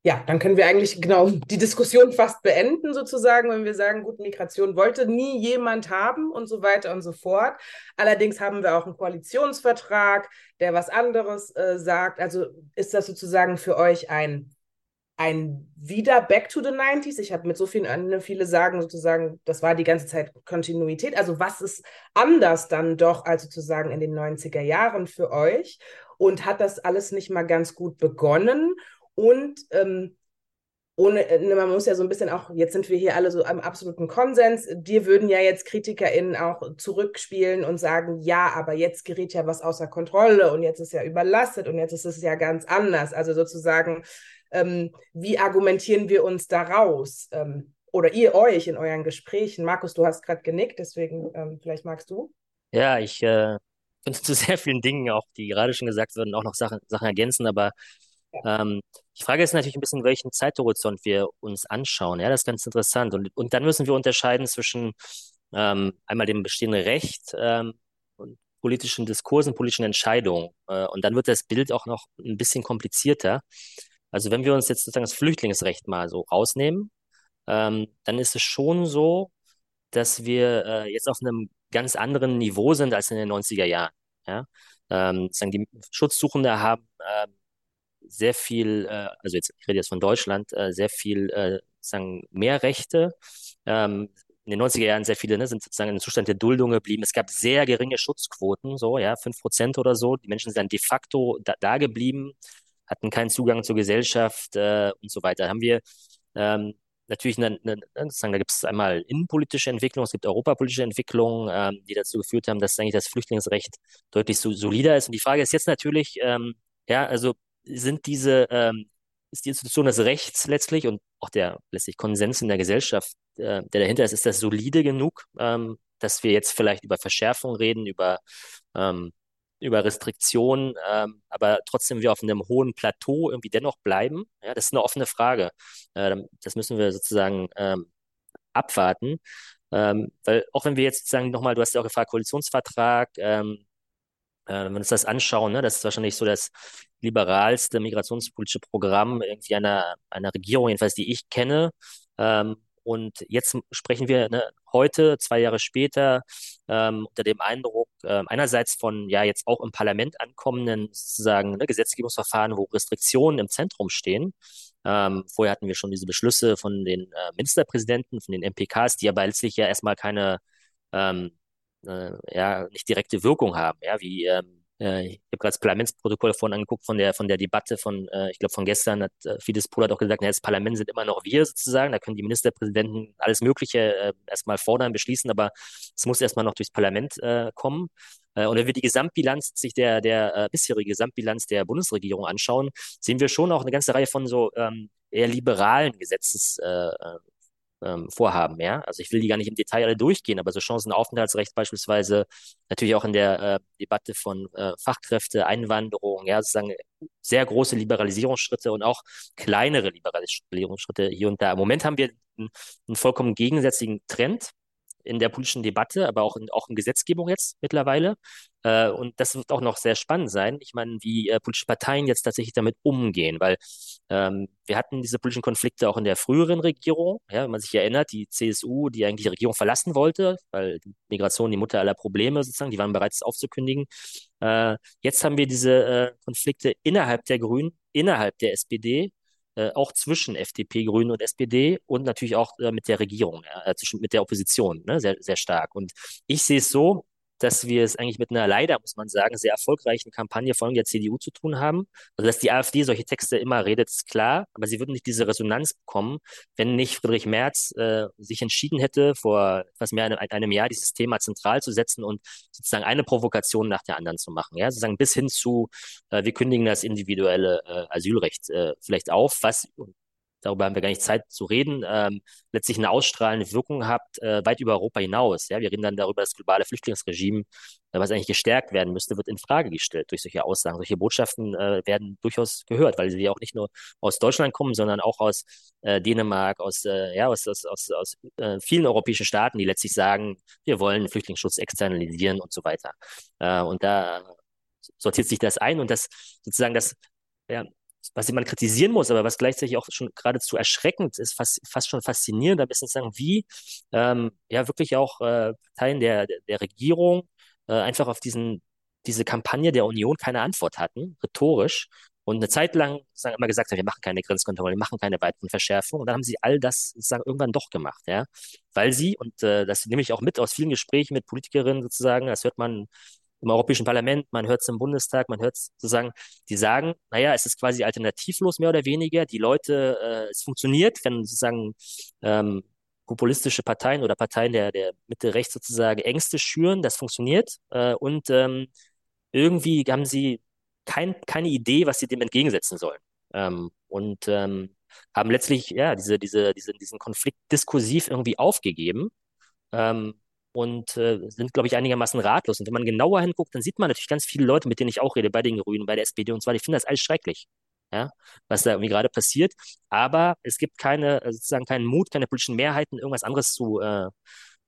ja, dann können wir eigentlich genau die Diskussion fast beenden, sozusagen, wenn wir sagen, gut, Migration wollte nie jemand haben und so weiter und so fort. Allerdings haben wir auch einen Koalitionsvertrag, der was anderes äh, sagt. Also ist das sozusagen für euch ein, ein wieder Back to the 90s? Ich habe mit so vielen, ne, viele sagen sozusagen, das war die ganze Zeit Kontinuität. Also was ist anders dann doch als sozusagen in den 90er Jahren für euch? Und hat das alles nicht mal ganz gut begonnen? Und ähm, ohne, äh, man muss ja so ein bisschen auch, jetzt sind wir hier alle so am absoluten Konsens. Dir würden ja jetzt KritikerInnen auch zurückspielen und sagen, ja, aber jetzt gerät ja was außer Kontrolle und jetzt ist ja überlastet und jetzt ist es ja ganz anders. Also sozusagen, ähm, wie argumentieren wir uns daraus? Ähm, oder ihr euch in euren Gesprächen? Markus, du hast gerade genickt, deswegen ähm, vielleicht magst du. Ja, ich äh, könnte zu sehr vielen Dingen, auch die gerade schon gesagt wurden, auch noch Sachen, Sachen ergänzen, aber ähm, die Frage ist natürlich ein bisschen, welchen Zeithorizont wir uns anschauen. Ja, das ist ganz interessant. Und, und dann müssen wir unterscheiden zwischen ähm, einmal dem bestehenden Recht ähm, und politischen Diskursen, politischen Entscheidungen. Äh, und dann wird das Bild auch noch ein bisschen komplizierter. Also wenn wir uns jetzt sozusagen das Flüchtlingsrecht mal so rausnehmen, ähm, dann ist es schon so, dass wir äh, jetzt auf einem ganz anderen Niveau sind als in den 90er Jahren. Ja? Ähm, sagen die Schutzsuchende haben äh, sehr viel, äh, also jetzt, ich rede jetzt von Deutschland, äh, sehr viel, äh, sagen, mehr Rechte. Ähm, in den 90er Jahren sehr viele ne, sind sozusagen im Zustand der Duldung geblieben. Es gab sehr geringe Schutzquoten, so, ja, fünf Prozent oder so. Die Menschen sind dann de facto da, da geblieben, hatten keinen Zugang zur Gesellschaft äh, und so weiter. Haben wir ähm, natürlich eine, eine, sozusagen, da gibt es einmal innenpolitische Entwicklung, es gibt europapolitische Entwicklungen, ähm, die dazu geführt haben, dass eigentlich das Flüchtlingsrecht deutlich so, solider ist. Und die Frage ist jetzt natürlich, ähm, ja, also sind diese, ähm, ist die Institution des Rechts letztlich und auch der letztlich Konsens in der Gesellschaft, äh, der dahinter ist, ist das solide genug, ähm, dass wir jetzt vielleicht über Verschärfung reden, über, ähm, über Restriktionen, ähm, aber trotzdem wir auf einem hohen Plateau irgendwie dennoch bleiben? Ja, das ist eine offene Frage. Äh, das müssen wir sozusagen ähm, abwarten. Ähm, weil auch wenn wir jetzt sozusagen nochmal, du hast ja auch gefragt, Koalitionsvertrag, ähm, äh, wenn wir uns das anschauen, ne, das ist wahrscheinlich so das liberalste migrationspolitische Programm irgendwie einer, einer Regierung, jedenfalls die ich kenne. Ähm, und jetzt sprechen wir ne, heute, zwei Jahre später, ähm, unter dem Eindruck äh, einerseits von ja jetzt auch im Parlament ankommenden sozusagen ne, Gesetzgebungsverfahren, wo Restriktionen im Zentrum stehen. Ähm, vorher hatten wir schon diese Beschlüsse von den äh, Ministerpräsidenten, von den MPKs, die aber letztlich ja erstmal keine, ähm, äh, ja, nicht direkte Wirkung haben, ja, wie ähm, äh, ich habe gerade das Parlamentsprotokoll vorhin angeguckt von der von der Debatte von, äh, ich glaube von gestern hat äh, Fidesz Polat auch gesagt, na, das Parlament sind immer noch wir sozusagen, da können die Ministerpräsidenten alles Mögliche äh, erstmal fordern, beschließen, aber es muss erstmal noch durchs Parlament äh, kommen. Äh, und wenn wir die Gesamtbilanz, sich der, der äh, bisherige Gesamtbilanz der Bundesregierung anschauen, sehen wir schon auch eine ganze Reihe von so ähm, eher liberalen Gesetzes, äh, ähm, vorhaben. Ja? Also ich will die gar nicht im Detail alle durchgehen, aber so Chancenaufenthaltsrecht beispielsweise, natürlich auch in der äh, Debatte von äh, Fachkräfte, Einwanderung, ja, sozusagen sehr große Liberalisierungsschritte und auch kleinere Liberalisierungsschritte hier und da. Im Moment haben wir einen, einen vollkommen gegensätzlichen Trend in der politischen Debatte, aber auch in, auch in Gesetzgebung jetzt mittlerweile. Äh, und das wird auch noch sehr spannend sein. Ich meine, wie äh, politische Parteien jetzt tatsächlich damit umgehen, weil ähm, wir hatten diese politischen Konflikte auch in der früheren Regierung. Ja, wenn man sich erinnert, die CSU, die eigentlich die Regierung verlassen wollte, weil Migration die Mutter aller Probleme sozusagen, die waren bereits aufzukündigen. Äh, jetzt haben wir diese äh, Konflikte innerhalb der Grünen, innerhalb der SPD äh, auch zwischen FDP, Grünen und SPD und natürlich auch äh, mit der Regierung, äh, zwischen, mit der Opposition, ne, sehr, sehr stark. Und ich sehe es so, dass wir es eigentlich mit einer leider, muss man sagen, sehr erfolgreichen Kampagne von der CDU zu tun haben. Also, dass die AfD solche Texte immer redet, ist klar, aber sie würden nicht diese Resonanz bekommen, wenn nicht Friedrich Merz äh, sich entschieden hätte, vor etwas mehr einem, einem Jahr dieses Thema zentral zu setzen und sozusagen eine Provokation nach der anderen zu machen. Ja, sozusagen bis hin zu, äh, wir kündigen das individuelle äh, Asylrecht äh, vielleicht auf, was darüber haben wir gar nicht Zeit zu reden, ähm, letztlich eine ausstrahlende Wirkung hat, äh, weit über Europa hinaus. Ja? Wir reden dann darüber, das globale Flüchtlingsregime, äh, was eigentlich gestärkt werden müsste, wird in Frage gestellt durch solche Aussagen. Solche Botschaften äh, werden durchaus gehört, weil sie ja auch nicht nur aus Deutschland kommen, sondern auch aus äh, Dänemark, aus, äh, ja, aus, aus, aus, aus äh, vielen europäischen Staaten, die letztlich sagen, wir wollen Flüchtlingsschutz externalisieren und so weiter. Äh, und da sortiert sich das ein und das sozusagen das ja, was man kritisieren muss, aber was gleichzeitig auch schon geradezu erschreckend ist, fast, fast schon faszinierend, ein bisschen sagen, wie ähm, ja wirklich auch äh, Parteien der, der Regierung äh, einfach auf diesen, diese Kampagne der Union keine Antwort hatten, rhetorisch. Und eine Zeit lang sagen, immer gesagt haben, wir machen keine Grenzkontrolle, wir machen keine weiteren Verschärfungen. Und dann haben sie all das sozusagen irgendwann doch gemacht, ja. Weil sie, und äh, das nehme ich auch mit aus vielen Gesprächen mit Politikerinnen sozusagen, das hört man im Europäischen Parlament, man hört es im Bundestag, man hört es sozusagen, die sagen, naja, es ist quasi alternativlos mehr oder weniger. Die Leute, äh, es funktioniert, wenn sozusagen ähm, populistische Parteien oder Parteien der, der Mitte rechts sozusagen Ängste schüren, das funktioniert. Äh, und ähm, irgendwie haben sie kein, keine Idee, was sie dem entgegensetzen sollen. Ähm, und ähm, haben letztlich ja diese, diese, diese, diesen Konflikt diskursiv irgendwie aufgegeben. Ähm, und äh, sind, glaube ich, einigermaßen ratlos. Und wenn man genauer hinguckt, dann sieht man natürlich ganz viele Leute, mit denen ich auch rede, bei den Grünen, bei der SPD und zwar, die finden das alles schrecklich, ja, was da irgendwie gerade passiert. Aber es gibt keine, äh, sozusagen keinen Mut, keine politischen Mehrheiten, irgendwas anderes zu, äh,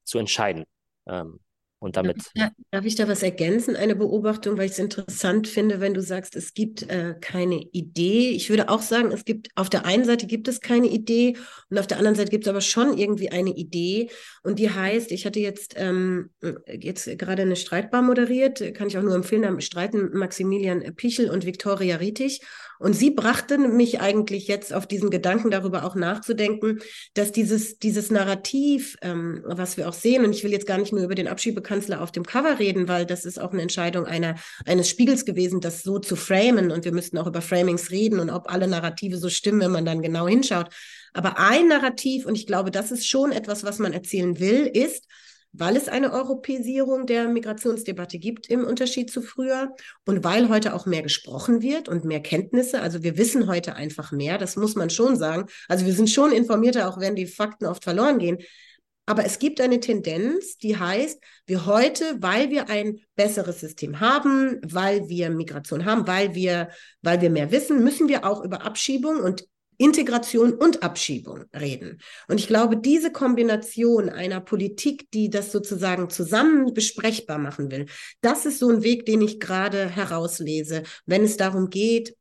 zu entscheiden. Ähm, und damit. Ja, darf ich da was ergänzen? Eine Beobachtung, weil ich es interessant finde, wenn du sagst, es gibt äh, keine Idee. Ich würde auch sagen, es gibt auf der einen Seite gibt es keine Idee und auf der anderen Seite gibt es aber schon irgendwie eine Idee. Und die heißt, ich hatte jetzt, ähm, jetzt gerade eine Streitbar moderiert, kann ich auch nur empfehlen, da streiten Maximilian Pichel und Viktoria Rietig. Und sie brachte mich eigentlich jetzt auf diesen Gedanken darüber auch nachzudenken, dass dieses, dieses Narrativ, ähm, was wir auch sehen, und ich will jetzt gar nicht nur über den Abschiebekanzler auf dem Cover reden, weil das ist auch eine Entscheidung einer, eines Spiegels gewesen, das so zu framen. Und wir müssten auch über Framings reden und ob alle Narrative so stimmen, wenn man dann genau hinschaut. Aber ein Narrativ, und ich glaube, das ist schon etwas, was man erzählen will, ist, weil es eine Europäisierung der Migrationsdebatte gibt im Unterschied zu früher und weil heute auch mehr gesprochen wird und mehr Kenntnisse. Also wir wissen heute einfach mehr, das muss man schon sagen. Also wir sind schon informierter, auch wenn die Fakten oft verloren gehen. Aber es gibt eine Tendenz, die heißt, wir heute, weil wir ein besseres System haben, weil wir Migration haben, weil wir, weil wir mehr wissen, müssen wir auch über Abschiebung und Integration und Abschiebung reden. Und ich glaube, diese Kombination einer Politik, die das sozusagen zusammen besprechbar machen will, das ist so ein Weg, den ich gerade herauslese, wenn es darum geht,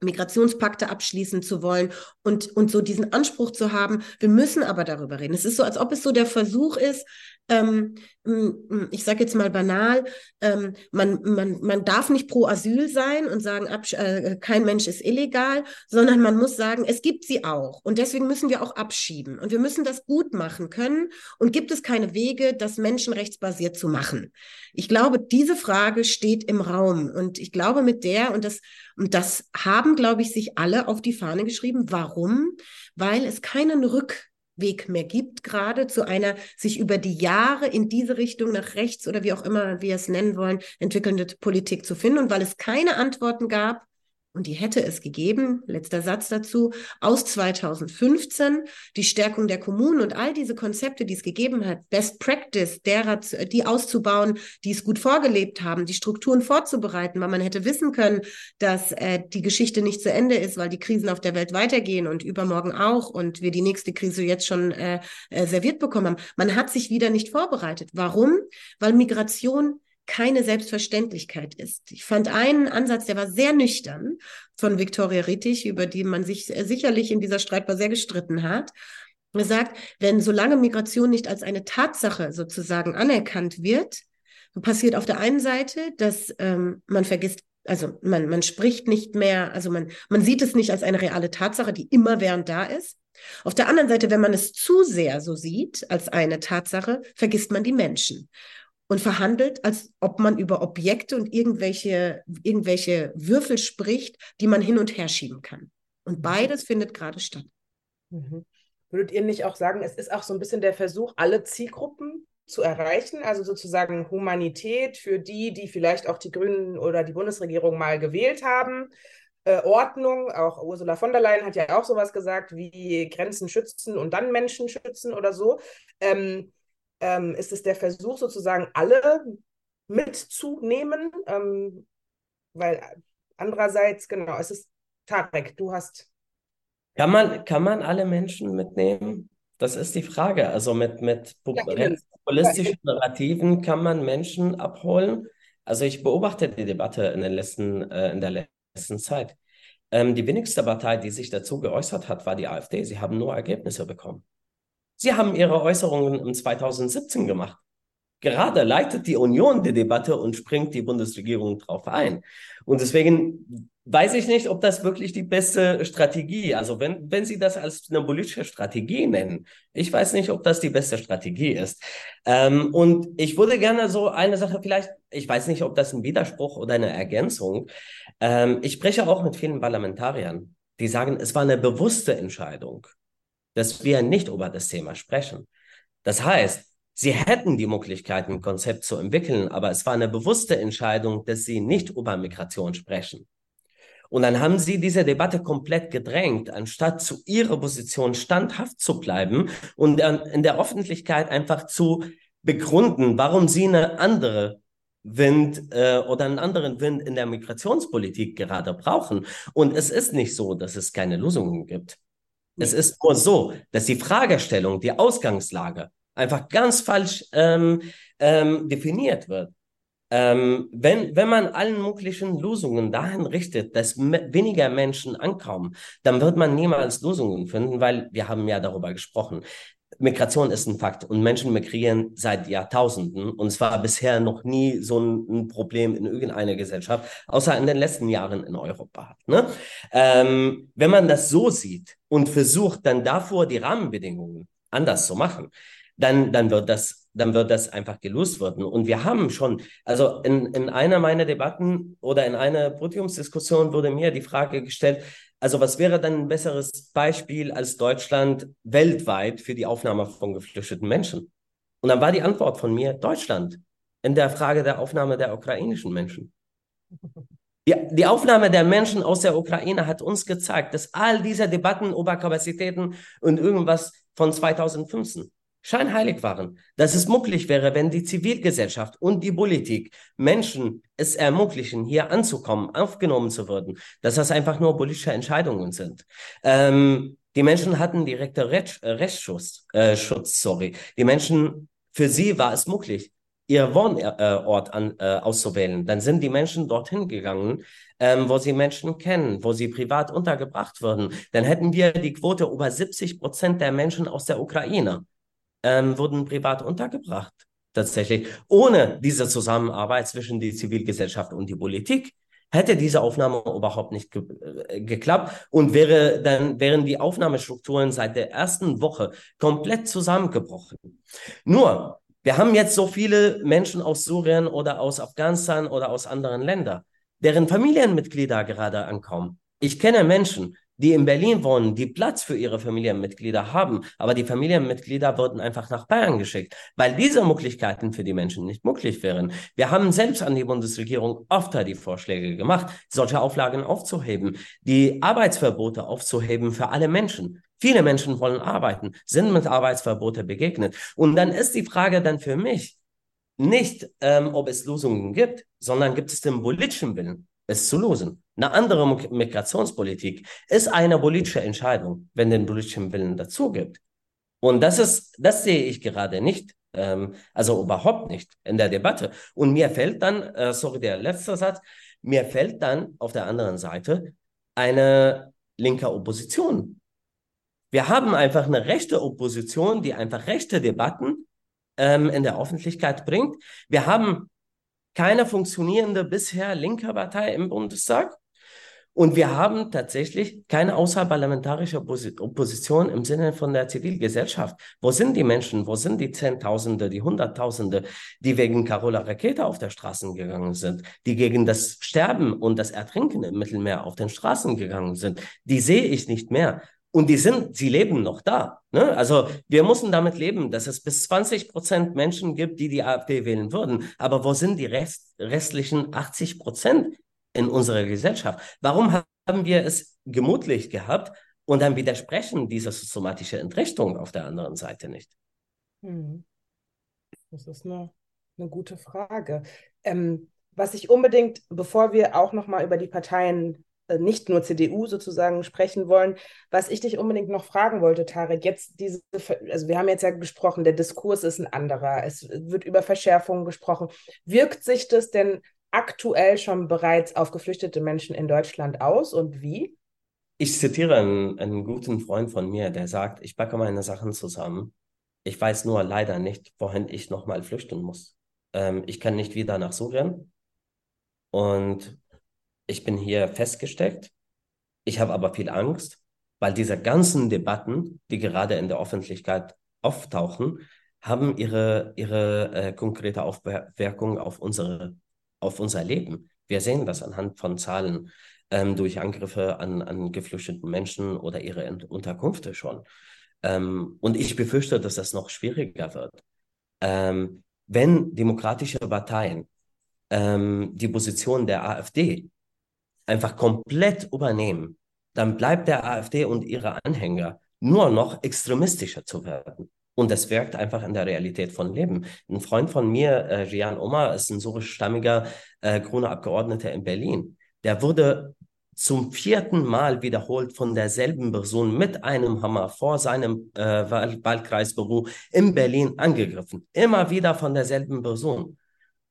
Migrationspakte abschließen zu wollen und, und so diesen Anspruch zu haben, wir müssen aber darüber reden. Es ist so, als ob es so der Versuch ist, ähm, ich sage jetzt mal banal, ähm, man, man, man darf nicht pro Asyl sein und sagen, äh, kein Mensch ist illegal, sondern man muss sagen, es gibt sie auch. Und deswegen müssen wir auch abschieben. Und wir müssen das gut machen können. Und gibt es keine Wege, das menschenrechtsbasiert zu machen? Ich glaube, diese Frage steht im Raum. Und ich glaube, mit der, und das, und das haben, glaube ich, sich alle auf die Fahne geschrieben. Warum? Weil es keinen Rück Weg mehr gibt, gerade zu einer sich über die Jahre in diese Richtung nach rechts oder wie auch immer wir es nennen wollen, entwickelnde Politik zu finden. Und weil es keine Antworten gab, und die hätte es gegeben, letzter Satz dazu, aus 2015, die Stärkung der Kommunen und all diese Konzepte, die es gegeben hat, Best Practice, derer, die auszubauen, die es gut vorgelebt haben, die Strukturen vorzubereiten, weil man hätte wissen können, dass äh, die Geschichte nicht zu Ende ist, weil die Krisen auf der Welt weitergehen und übermorgen auch und wir die nächste Krise jetzt schon äh, äh, serviert bekommen haben. Man hat sich wieder nicht vorbereitet. Warum? Weil Migration keine Selbstverständlichkeit ist. Ich fand einen Ansatz, der war sehr nüchtern von Viktoria Rittich, über die man sich sicherlich in dieser Streitbar sehr gestritten hat. Er sagt, wenn solange Migration nicht als eine Tatsache sozusagen anerkannt wird, passiert auf der einen Seite, dass ähm, man vergisst, also man, man spricht nicht mehr, also man, man sieht es nicht als eine reale Tatsache, die immerwährend da ist. Auf der anderen Seite, wenn man es zu sehr so sieht als eine Tatsache, vergisst man die Menschen und verhandelt, als ob man über Objekte und irgendwelche, irgendwelche Würfel spricht, die man hin und her schieben kann. Und mhm. beides findet gerade statt. Mhm. Würdet ihr nicht auch sagen, es ist auch so ein bisschen der Versuch, alle Zielgruppen zu erreichen, also sozusagen Humanität für die, die vielleicht auch die Grünen oder die Bundesregierung mal gewählt haben, äh, Ordnung, auch Ursula von der Leyen hat ja auch sowas gesagt, wie Grenzen schützen und dann Menschen schützen oder so. Ähm, ähm, ist es der Versuch, sozusagen alle mitzunehmen, ähm, weil andererseits, genau, es ist Tarek, du hast. Kann man, kann man alle Menschen mitnehmen? Das ist die Frage. Also mit, mit populistischen Narrativen kann man Menschen abholen. Also ich beobachte die Debatte in, den letzten, äh, in der letzten Zeit. Ähm, die wenigste Partei, die sich dazu geäußert hat, war die AfD. Sie haben nur Ergebnisse bekommen. Sie haben Ihre Äußerungen im 2017 gemacht. Gerade leitet die Union die Debatte und springt die Bundesregierung drauf ein. Und deswegen weiß ich nicht, ob das wirklich die beste Strategie, also wenn, wenn Sie das als eine politische Strategie nennen, ich weiß nicht, ob das die beste Strategie ist. Ähm, und ich würde gerne so eine Sache vielleicht, ich weiß nicht, ob das ein Widerspruch oder eine Ergänzung. Ähm, ich spreche auch mit vielen Parlamentariern, die sagen, es war eine bewusste Entscheidung dass wir nicht über das Thema sprechen. Das heißt, sie hätten die Möglichkeit, ein Konzept zu entwickeln, aber es war eine bewusste Entscheidung, dass sie nicht über Migration sprechen. Und dann haben sie diese Debatte komplett gedrängt, anstatt zu ihrer Position standhaft zu bleiben und in der Öffentlichkeit einfach zu begründen, warum sie eine andere Wind äh, oder einen anderen Wind in der Migrationspolitik gerade brauchen. Und es ist nicht so, dass es keine Lösungen gibt. Es ist nur so, dass die Fragestellung, die Ausgangslage einfach ganz falsch ähm, ähm, definiert wird. Ähm, wenn, wenn man allen möglichen Lösungen dahin richtet, dass weniger Menschen ankommen, dann wird man niemals Lösungen finden, weil wir haben ja darüber gesprochen. Migration ist ein Fakt und Menschen migrieren seit Jahrtausenden und es war bisher noch nie so ein, Problem in irgendeiner Gesellschaft, außer in den letzten Jahren in Europa. Ne? Ähm, wenn man das so sieht und versucht dann davor die Rahmenbedingungen anders zu machen, dann, dann wird das dann wird das einfach gelöst werden. Und wir haben schon, also in, in einer meiner Debatten oder in einer Podiumsdiskussion wurde mir die Frage gestellt, also was wäre dann ein besseres Beispiel als Deutschland weltweit für die Aufnahme von geflüchteten Menschen? Und dann war die Antwort von mir Deutschland in der Frage der Aufnahme der ukrainischen Menschen. Die, die Aufnahme der Menschen aus der Ukraine hat uns gezeigt, dass all diese Debatten über Kapazitäten und irgendwas von 2015 scheinheilig waren, dass es möglich wäre, wenn die Zivilgesellschaft und die Politik Menschen es ermöglichen, hier anzukommen, aufgenommen zu werden, dass das einfach nur politische Entscheidungen sind. Ähm, die Menschen hatten direkte Recht, äh, Rechtsschutz, äh, Schutz, sorry. Die Menschen, für sie war es möglich, ihr Wohnort an, äh, auszuwählen. Dann sind die Menschen dorthin gegangen, ähm, wo sie Menschen kennen, wo sie privat untergebracht wurden. Dann hätten wir die Quote über 70 Prozent der Menschen aus der Ukraine ähm, wurden privat untergebracht, tatsächlich. Ohne diese Zusammenarbeit zwischen der Zivilgesellschaft und die Politik hätte diese Aufnahme überhaupt nicht ge äh, geklappt und wäre dann wären die Aufnahmestrukturen seit der ersten Woche komplett zusammengebrochen. Nur, wir haben jetzt so viele Menschen aus Syrien oder aus Afghanistan oder aus anderen Ländern, deren Familienmitglieder gerade ankommen. Ich kenne Menschen, die in Berlin wohnen, die Platz für ihre Familienmitglieder haben, aber die Familienmitglieder wurden einfach nach Bayern geschickt, weil diese Möglichkeiten für die Menschen nicht möglich wären. Wir haben selbst an die Bundesregierung oft die Vorschläge gemacht, solche Auflagen aufzuheben, die Arbeitsverbote aufzuheben für alle Menschen. Viele Menschen wollen arbeiten, sind mit Arbeitsverbote begegnet. Und dann ist die Frage dann für mich nicht, ähm, ob es Lösungen gibt, sondern gibt es den politischen Willen, es zu lösen. Eine andere Migrationspolitik ist eine politische Entscheidung, wenn den politischen Willen dazu gibt. Und das ist, das sehe ich gerade nicht, ähm, also überhaupt nicht in der Debatte. Und mir fällt dann, äh, sorry, der letzte Satz, mir fällt dann auf der anderen Seite eine linke Opposition. Wir haben einfach eine rechte Opposition, die einfach rechte Debatten ähm, in der Öffentlichkeit bringt. Wir haben keine funktionierende bisher linke Partei im Bundestag. Und wir haben tatsächlich keine außerparlamentarische Opposition im Sinne von der Zivilgesellschaft. Wo sind die Menschen? Wo sind die Zehntausende, die Hunderttausende, die wegen Carola Rakete auf der Straßen gegangen sind, die gegen das Sterben und das Ertrinken im Mittelmeer auf den Straßen gegangen sind? Die sehe ich nicht mehr. Und die sind, sie leben noch da. Ne? Also wir müssen damit leben, dass es bis 20 Prozent Menschen gibt, die die AfD wählen würden. Aber wo sind die Rest, restlichen 80 Prozent? in unserer Gesellschaft. Warum haben wir es gemutlich gehabt und dann widersprechen diese systematische Entrechtung auf der anderen Seite nicht? Hm. Das ist eine, eine gute Frage. Ähm, was ich unbedingt, bevor wir auch nochmal über die Parteien, nicht nur CDU sozusagen, sprechen wollen, was ich dich unbedingt noch fragen wollte, Tarek, jetzt diese, also wir haben jetzt ja gesprochen, der Diskurs ist ein anderer, es wird über Verschärfungen gesprochen. Wirkt sich das denn aktuell schon bereits auf geflüchtete Menschen in Deutschland aus und wie? Ich zitiere einen, einen guten Freund von mir, der sagt, ich packe meine Sachen zusammen. Ich weiß nur leider nicht, wohin ich nochmal flüchten muss. Ähm, ich kann nicht wieder nach Syrien und ich bin hier festgesteckt. Ich habe aber viel Angst, weil diese ganzen Debatten, die gerade in der Öffentlichkeit auftauchen, haben ihre, ihre äh, konkrete Aufwirkung auf unsere auf unser Leben. Wir sehen das anhand von Zahlen ähm, durch Angriffe an, an geflüchteten Menschen oder ihre Unterkünfte schon. Ähm, und ich befürchte, dass das noch schwieriger wird. Ähm, wenn demokratische Parteien ähm, die Position der AfD einfach komplett übernehmen, dann bleibt der AfD und ihre Anhänger nur noch extremistischer zu werden. Und das wirkt einfach in der Realität von Leben. Ein Freund von mir, äh, Omar, ist ein syrischstammiger äh, grüner Abgeordneter in Berlin. Der wurde zum vierten Mal wiederholt von derselben Person mit einem Hammer vor seinem äh, Wahlkreisbüro in Berlin angegriffen. Immer wieder von derselben Person.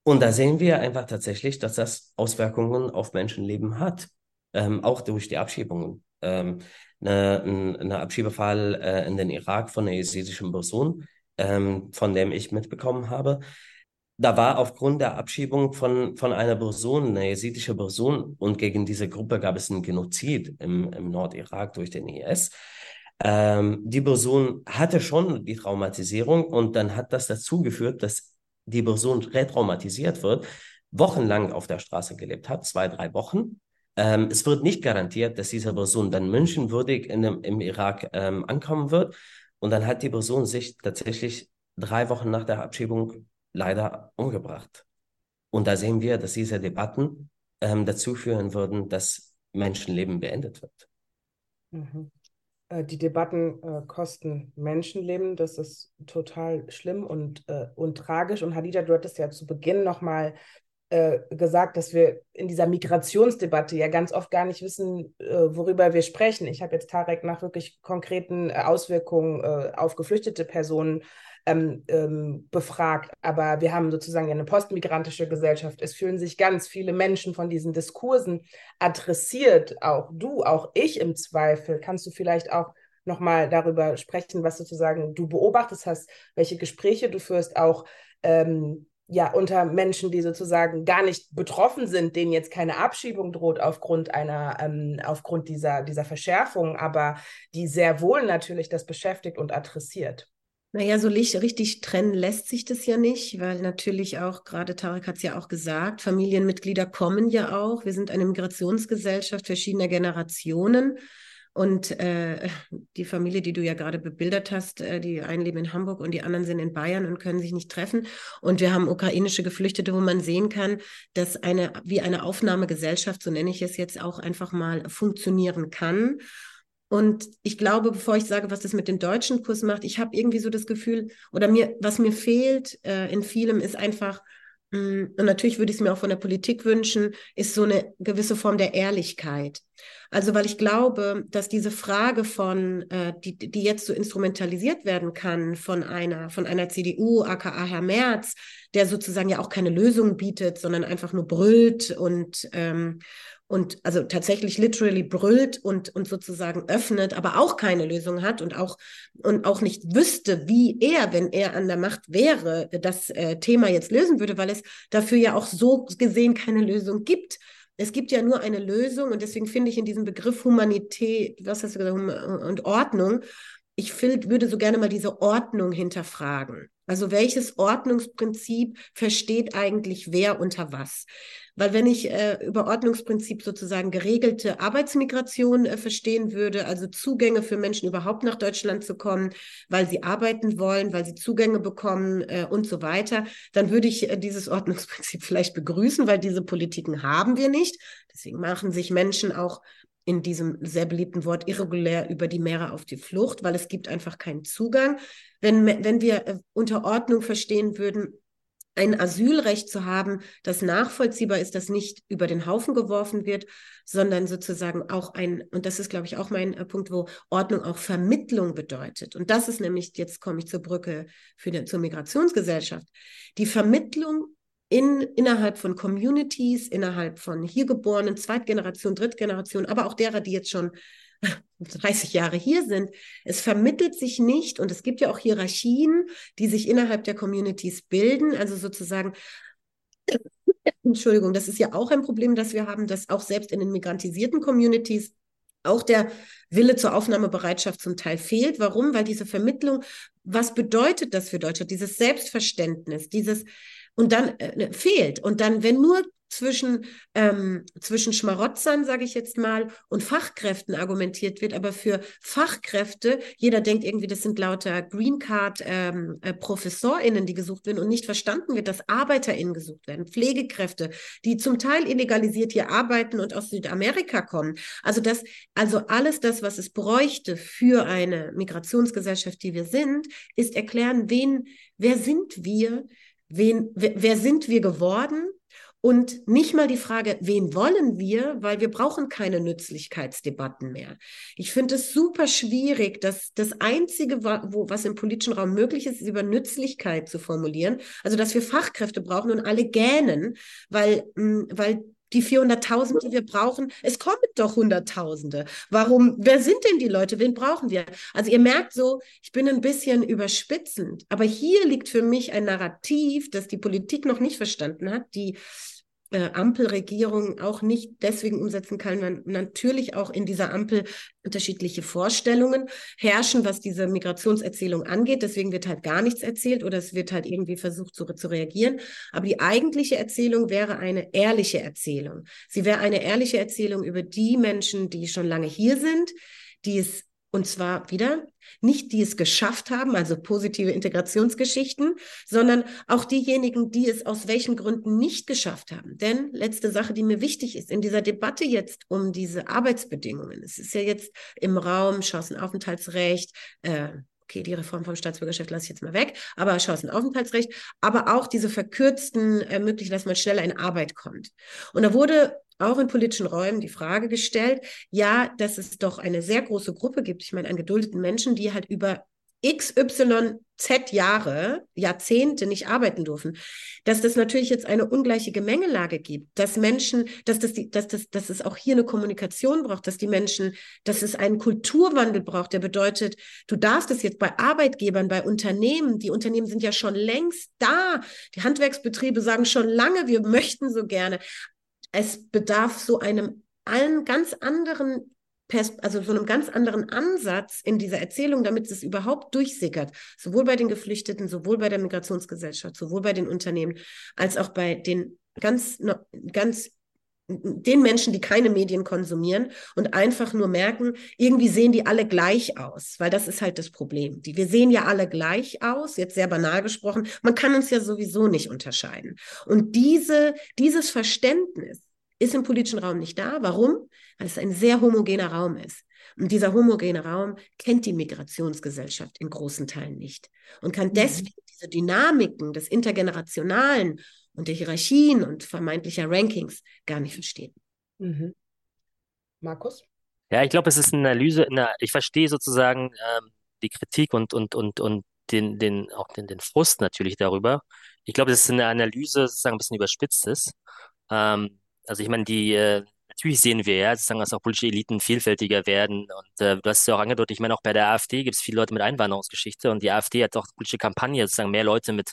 Und da sehen wir einfach tatsächlich, dass das Auswirkungen auf Menschenleben hat, ähm, auch durch die Abschiebungen. Ähm, eine, eine Abschiebefall äh, in den Irak von einer jesidischen Person, ähm, von dem ich mitbekommen habe. Da war aufgrund der Abschiebung von, von einer Person, eine jesidische Person, und gegen diese Gruppe gab es einen Genozid im, im Nordirak durch den IS. Ähm, die Person hatte schon die Traumatisierung und dann hat das dazu geführt, dass die Person retraumatisiert wird, wochenlang auf der Straße gelebt hat, zwei, drei Wochen, ähm, es wird nicht garantiert, dass diese Person dann menschenwürdig in dem, im Irak ähm, ankommen wird. Und dann hat die Person sich tatsächlich drei Wochen nach der Abschiebung leider umgebracht. Und da sehen wir, dass diese Debatten ähm, dazu führen würden, dass Menschenleben beendet wird. Mhm. Äh, die Debatten äh, kosten Menschenleben. Das ist total schlimm und, äh, und tragisch. Und Hadija, du hattest ja zu Beginn nochmal äh, gesagt, dass wir in dieser Migrationsdebatte ja ganz oft gar nicht wissen, äh, worüber wir sprechen. Ich habe jetzt Tarek nach wirklich konkreten Auswirkungen auf geflüchtete Personen ähm, ähm, befragt, aber wir haben sozusagen eine postmigrantische Gesellschaft. Es fühlen sich ganz viele Menschen von diesen Diskursen adressiert, auch du, auch ich im Zweifel. Kannst du vielleicht auch nochmal darüber sprechen, was sozusagen du beobachtet hast, welche Gespräche du führst, auch ähm, ja, unter Menschen, die sozusagen gar nicht betroffen sind, denen jetzt keine Abschiebung droht aufgrund einer, ähm, aufgrund dieser, dieser Verschärfung, aber die sehr wohl natürlich das beschäftigt und adressiert. Naja, so richtig trennen lässt sich das ja nicht, weil natürlich auch, gerade Tarek hat es ja auch gesagt, Familienmitglieder kommen ja auch. Wir sind eine Migrationsgesellschaft verschiedener Generationen. Und äh, die Familie, die du ja gerade bebildert hast, äh, die einen leben in Hamburg und die anderen sind in Bayern und können sich nicht treffen. Und wir haben ukrainische Geflüchtete, wo man sehen kann, dass eine, wie eine Aufnahmegesellschaft, so nenne ich es jetzt auch einfach mal, funktionieren kann. Und ich glaube, bevor ich sage, was das mit dem deutschen Kurs macht, ich habe irgendwie so das Gefühl, oder mir, was mir fehlt äh, in vielem, ist einfach, mh, mm, und natürlich würde ich es mir auch von der Politik wünschen, ist so eine gewisse Form der Ehrlichkeit. Also weil ich glaube, dass diese Frage von, äh, die, die jetzt so instrumentalisiert werden kann von einer, von einer CDU, aka Herr Merz, der sozusagen ja auch keine Lösung bietet, sondern einfach nur brüllt und, ähm, und also tatsächlich literally brüllt und, und sozusagen öffnet, aber auch keine Lösung hat und auch, und auch nicht wüsste, wie er, wenn er an der Macht wäre, das äh, Thema jetzt lösen würde, weil es dafür ja auch so gesehen keine Lösung gibt. Es gibt ja nur eine Lösung und deswegen finde ich in diesem Begriff Humanität, was hast du gesagt, und Ordnung, ich will, würde so gerne mal diese Ordnung hinterfragen. Also welches Ordnungsprinzip versteht eigentlich wer unter was? Weil wenn ich äh, über Ordnungsprinzip sozusagen geregelte Arbeitsmigration äh, verstehen würde, also Zugänge für Menschen überhaupt nach Deutschland zu kommen, weil sie arbeiten wollen, weil sie Zugänge bekommen äh, und so weiter, dann würde ich äh, dieses Ordnungsprinzip vielleicht begrüßen, weil diese Politiken haben wir nicht. Deswegen machen sich Menschen auch in diesem sehr beliebten Wort irregulär über die Meere auf die Flucht, weil es gibt einfach keinen Zugang. Wenn, wenn wir äh, unter Ordnung verstehen würden, ein Asylrecht zu haben, das nachvollziehbar ist, das nicht über den Haufen geworfen wird, sondern sozusagen auch ein, und das ist, glaube ich, auch mein äh, Punkt, wo Ordnung auch Vermittlung bedeutet. Und das ist nämlich, jetzt komme ich zur Brücke für die, zur Migrationsgesellschaft, die Vermittlung in, innerhalb von Communities, innerhalb von hier geborenen, Zweitgeneration, Drittgeneration, aber auch derer, die jetzt schon 30 Jahre hier sind. Es vermittelt sich nicht und es gibt ja auch Hierarchien, die sich innerhalb der Communities bilden. Also sozusagen, Entschuldigung, das ist ja auch ein Problem, das wir haben, dass auch selbst in den migrantisierten Communities auch der Wille zur Aufnahmebereitschaft zum Teil fehlt. Warum? Weil diese Vermittlung, was bedeutet das für Deutschland? Dieses Selbstverständnis, dieses, und dann äh, fehlt. Und dann, wenn nur zwischen, ähm, zwischen Schmarotzern, sage ich jetzt mal, und Fachkräften argumentiert wird, aber für Fachkräfte, jeder denkt irgendwie, das sind lauter Green Card ähm, äh, die gesucht werden und nicht verstanden wird, dass ArbeiterInnen gesucht werden, Pflegekräfte, die zum Teil illegalisiert hier arbeiten und aus Südamerika kommen. Also das, also alles das, was es bräuchte für eine Migrationsgesellschaft, die wir sind, ist erklären, wen, wer sind wir, wen, wer, wer sind wir geworden? Und nicht mal die Frage, wen wollen wir, weil wir brauchen keine Nützlichkeitsdebatten mehr. Ich finde es super schwierig, dass das Einzige, wo, was im politischen Raum möglich ist, ist über Nützlichkeit zu formulieren. Also, dass wir Fachkräfte brauchen und alle gähnen, weil, mm, weil die 400.000, die wir brauchen, es kommen doch Hunderttausende. Warum, wer sind denn die Leute? Wen brauchen wir? Also ihr merkt so, ich bin ein bisschen überspitzend, aber hier liegt für mich ein Narrativ, das die Politik noch nicht verstanden hat, die äh, Ampelregierung auch nicht deswegen umsetzen kann, weil natürlich auch in dieser Ampel unterschiedliche Vorstellungen herrschen, was diese Migrationserzählung angeht. Deswegen wird halt gar nichts erzählt oder es wird halt irgendwie versucht zu, zu reagieren. Aber die eigentliche Erzählung wäre eine ehrliche Erzählung. Sie wäre eine ehrliche Erzählung über die Menschen, die schon lange hier sind, die es und zwar wieder nicht die es geschafft haben, also positive Integrationsgeschichten, sondern auch diejenigen, die es aus welchen Gründen nicht geschafft haben. Denn letzte Sache, die mir wichtig ist in dieser Debatte jetzt um diese Arbeitsbedingungen. Es ist ja jetzt im Raum Chancenaufenthaltsrecht, äh, okay, die Reform vom Staatsbürgerschaft lasse ich jetzt mal weg, aber Chancenaufenthaltsrecht, aber auch diese verkürzten ermöglichen, dass man schneller in Arbeit kommt. Und da wurde auch in politischen Räumen die Frage gestellt, ja, dass es doch eine sehr große Gruppe gibt, ich meine an geduldeten Menschen, die halt über XYZ Jahre, Jahrzehnte nicht arbeiten dürfen, dass das natürlich jetzt eine ungleiche Gemengelage gibt, dass Menschen, dass, das die, dass, das, dass es auch hier eine Kommunikation braucht, dass die Menschen, dass es einen Kulturwandel braucht, der bedeutet, du darfst es jetzt bei Arbeitgebern, bei Unternehmen, die Unternehmen sind ja schon längst da, die Handwerksbetriebe sagen schon lange, wir möchten so gerne. Es bedarf so einem allen ganz anderen also so einem ganz anderen Ansatz in dieser Erzählung, damit es überhaupt durchsickert, sowohl bei den Geflüchteten, sowohl bei der Migrationsgesellschaft, sowohl bei den Unternehmen, als auch bei den ganz, ganz den Menschen, die keine Medien konsumieren und einfach nur merken, irgendwie sehen die alle gleich aus, weil das ist halt das Problem. Die, wir sehen ja alle gleich aus, jetzt sehr banal gesprochen. Man kann uns ja sowieso nicht unterscheiden. Und diese, dieses Verständnis ist im politischen Raum nicht da. Warum? Weil es ein sehr homogener Raum ist. Und dieser homogene Raum kennt die Migrationsgesellschaft in großen Teilen nicht und kann mhm. deswegen diese Dynamiken des Intergenerationalen und der Hierarchien und vermeintlicher Rankings gar nicht verstehen. Mhm. Markus? Ja, ich glaube, es ist eine Analyse, eine, ich verstehe sozusagen ähm, die Kritik und, und, und, und den, den, auch den, den Frust natürlich darüber. Ich glaube, es ist eine Analyse, sozusagen ein bisschen überspitzt ist. Ähm, also ich meine, die, äh, natürlich sehen wir ja, sozusagen, dass auch politische Eliten vielfältiger werden. Und äh, du hast es ja auch angedeutet, ich meine, auch bei der AfD gibt es viele Leute mit Einwanderungsgeschichte und die AfD hat auch politische Kampagne, sozusagen mehr Leute mit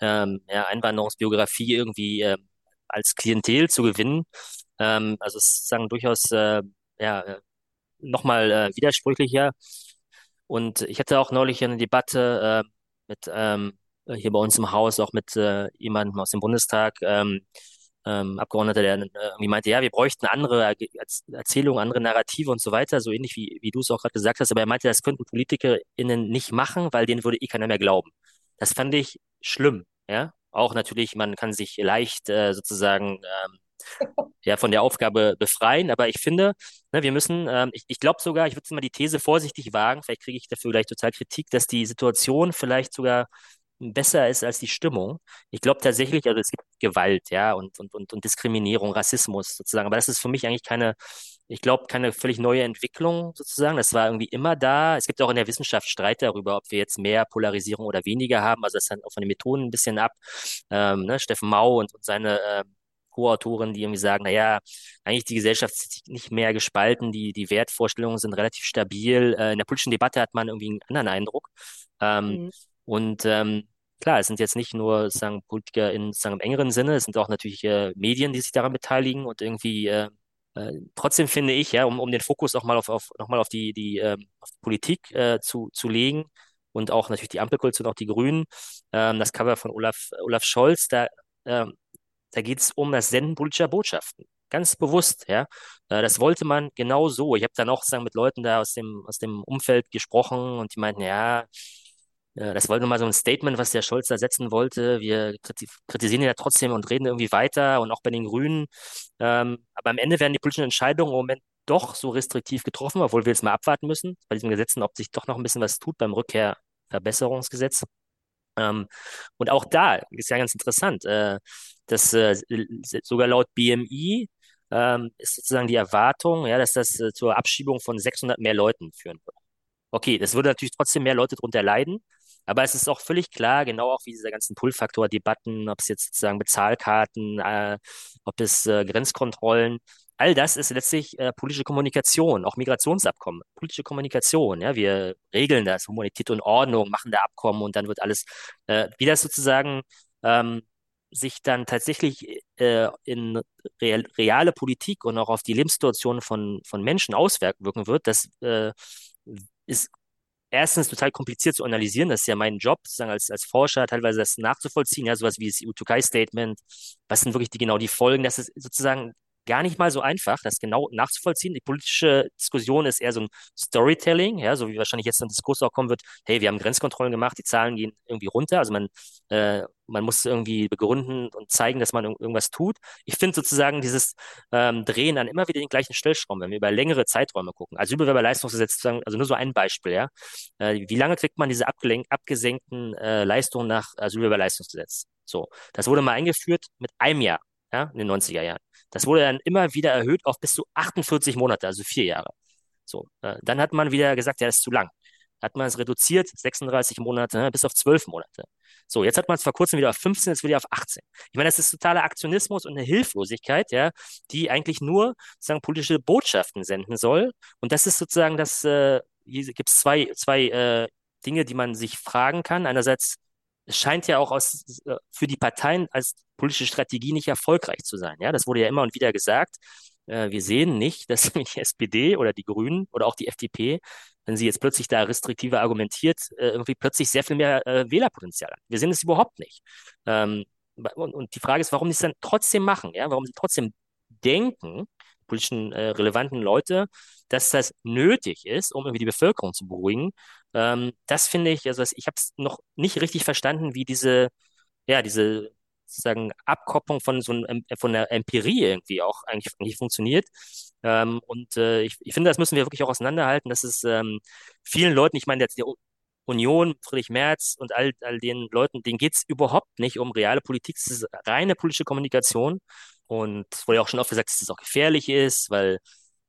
ähm, ja, Einwanderungsbiografie irgendwie äh, als Klientel zu gewinnen. Ähm, also es ist sozusagen durchaus äh, ja, äh, nochmal äh, widersprüchlicher. Und ich hatte auch neulich eine Debatte äh, mit ähm, hier bei uns im Haus, auch mit äh, jemandem aus dem Bundestag, ähm, ähm, Abgeordneter, der äh, irgendwie meinte, ja, wir bräuchten andere Erzählungen, andere Narrative und so weiter, so ähnlich wie, wie du es auch gerade gesagt hast. Aber er meinte, das könnten PolitikerInnen nicht machen, weil denen würde eh keiner mehr glauben. Das fand ich schlimm, ja. Auch natürlich, man kann sich leicht äh, sozusagen ähm, ja von der Aufgabe befreien, aber ich finde, ne, wir müssen, ähm, ich, ich glaube sogar, ich würde mal die These vorsichtig wagen, vielleicht kriege ich dafür gleich total Kritik, dass die Situation vielleicht sogar besser ist als die Stimmung. Ich glaube tatsächlich, also es gibt Gewalt, ja, und, und, und, und Diskriminierung, Rassismus sozusagen. Aber das ist für mich eigentlich keine, ich glaube, keine völlig neue Entwicklung sozusagen. Das war irgendwie immer da. Es gibt auch in der Wissenschaft Streit darüber, ob wir jetzt mehr Polarisierung oder weniger haben. Also das hängt auch von den Methoden ein bisschen ab. Ähm, ne, Steffen Mau und, und seine äh, Co-Autoren, die irgendwie sagen, naja, eigentlich die Gesellschaft ist nicht mehr gespalten, die, die Wertvorstellungen sind relativ stabil. Äh, in der politischen Debatte hat man irgendwie einen anderen Eindruck. Ähm, mhm. Und ähm, klar, es sind jetzt nicht nur sagen Politiker in sagen, im engeren Sinne, es sind auch natürlich äh, Medien, die sich daran beteiligen und irgendwie äh, äh, trotzdem finde ich, ja, um, um den Fokus auch mal auf, auf nochmal auf die, die, ähm, auf die Politik äh, zu, zu legen und auch natürlich die Ampelkoalition, auch die Grünen, ähm, das Cover von Olaf, Olaf Scholz, da, ähm, da geht es um das Senden politischer Botschaften. Ganz bewusst, ja. Äh, das wollte man genau so. Ich habe dann auch sagen, mit Leuten da aus dem, aus dem Umfeld gesprochen und die meinten, ja, das war nur mal so ein Statement, was der Scholz da setzen wollte. Wir kritisieren ihn ja trotzdem und reden irgendwie weiter und auch bei den Grünen. Ähm, aber am Ende werden die politischen Entscheidungen im Moment doch so restriktiv getroffen, obwohl wir jetzt mal abwarten müssen bei diesen Gesetzen, ob sich doch noch ein bisschen was tut beim Rückkehrverbesserungsgesetz. Ähm, und auch da ist ja ganz interessant, äh, dass äh, sogar laut BMI ähm, ist sozusagen die Erwartung, ja, dass das äh, zur Abschiebung von 600 mehr Leuten führen würde. Okay, das würde natürlich trotzdem mehr Leute darunter leiden, aber es ist auch völlig klar, genau auch wie diese ganzen Pull-Faktor-Debatten, ob es jetzt sozusagen Bezahlkarten, äh, ob es äh, Grenzkontrollen, all das ist letztlich äh, politische Kommunikation, auch Migrationsabkommen, politische Kommunikation. Ja, wir regeln das, Humanität und Ordnung, machen da Abkommen und dann wird alles, äh, wie das sozusagen ähm, sich dann tatsächlich äh, in real, reale Politik und auch auf die Lebenssituation von, von Menschen auswirken wird, das äh, ist erstens total kompliziert zu analysieren. Das ist ja mein Job, sozusagen als, als Forscher, teilweise das nachzuvollziehen, ja, sowas wie das U2K-Statement. Was sind wirklich die, genau die Folgen? Das ist sozusagen gar nicht mal so einfach, das genau nachzuvollziehen. Die politische Diskussion ist eher so ein Storytelling, ja, so wie wahrscheinlich jetzt ein Diskurs auch kommen wird, hey, wir haben Grenzkontrollen gemacht, die Zahlen gehen irgendwie runter. Also man, äh, man muss irgendwie begründen und zeigen, dass man irgendwas tut. Ich finde sozusagen dieses ähm, Drehen an immer wieder den gleichen Stellschrauben, wenn wir über längere Zeiträume gucken. Überwerberleistungsgesetz, also nur so ein Beispiel, ja. Äh, wie lange kriegt man diese abgesenkten äh, Leistungen nach Asylbewerberleistungsgesetz? So, das wurde mal eingeführt mit einem Jahr, ja, in den 90er Jahren. Das wurde dann immer wieder erhöht auf bis zu 48 Monate, also vier Jahre. So, äh, dann hat man wieder gesagt, ja, das ist zu lang. hat man es reduziert, 36 Monate, ne, bis auf 12 Monate. So, jetzt hat man es vor kurzem wieder auf 15, jetzt wieder auf 18. Ich meine, das ist totaler Aktionismus und eine Hilflosigkeit, ja, die eigentlich nur sozusagen politische Botschaften senden soll. Und das ist sozusagen das, äh, hier gibt es zwei, zwei äh, Dinge, die man sich fragen kann. Einerseits, es scheint ja auch aus, äh, für die Parteien als politische Strategie nicht erfolgreich zu sein. Ja, das wurde ja immer und wieder gesagt. Äh, wir sehen nicht, dass die SPD oder die Grünen oder auch die FDP, wenn sie jetzt plötzlich da restriktiver argumentiert, äh, irgendwie plötzlich sehr viel mehr äh, Wählerpotenzial hat. Wir sehen es überhaupt nicht. Ähm, und, und die Frage ist, warum sie es dann trotzdem machen, ja, warum sie trotzdem denken, politischen äh, relevanten Leute, dass das nötig ist, um irgendwie die Bevölkerung zu beruhigen. Ähm, das finde ich, also ich habe es noch nicht richtig verstanden, wie diese, ja, diese sozusagen Abkopplung von so einem, von der Empirie irgendwie auch eigentlich, eigentlich funktioniert. Ähm, und äh, ich, ich finde, das müssen wir wirklich auch auseinanderhalten, dass es ähm, vielen Leuten, ich meine, jetzt die Union, Friedrich Merz und all, all den Leuten, denen geht es überhaupt nicht um reale Politik, es ist reine politische Kommunikation. Und es wurde ja auch schon oft gesagt, dass es auch gefährlich ist, weil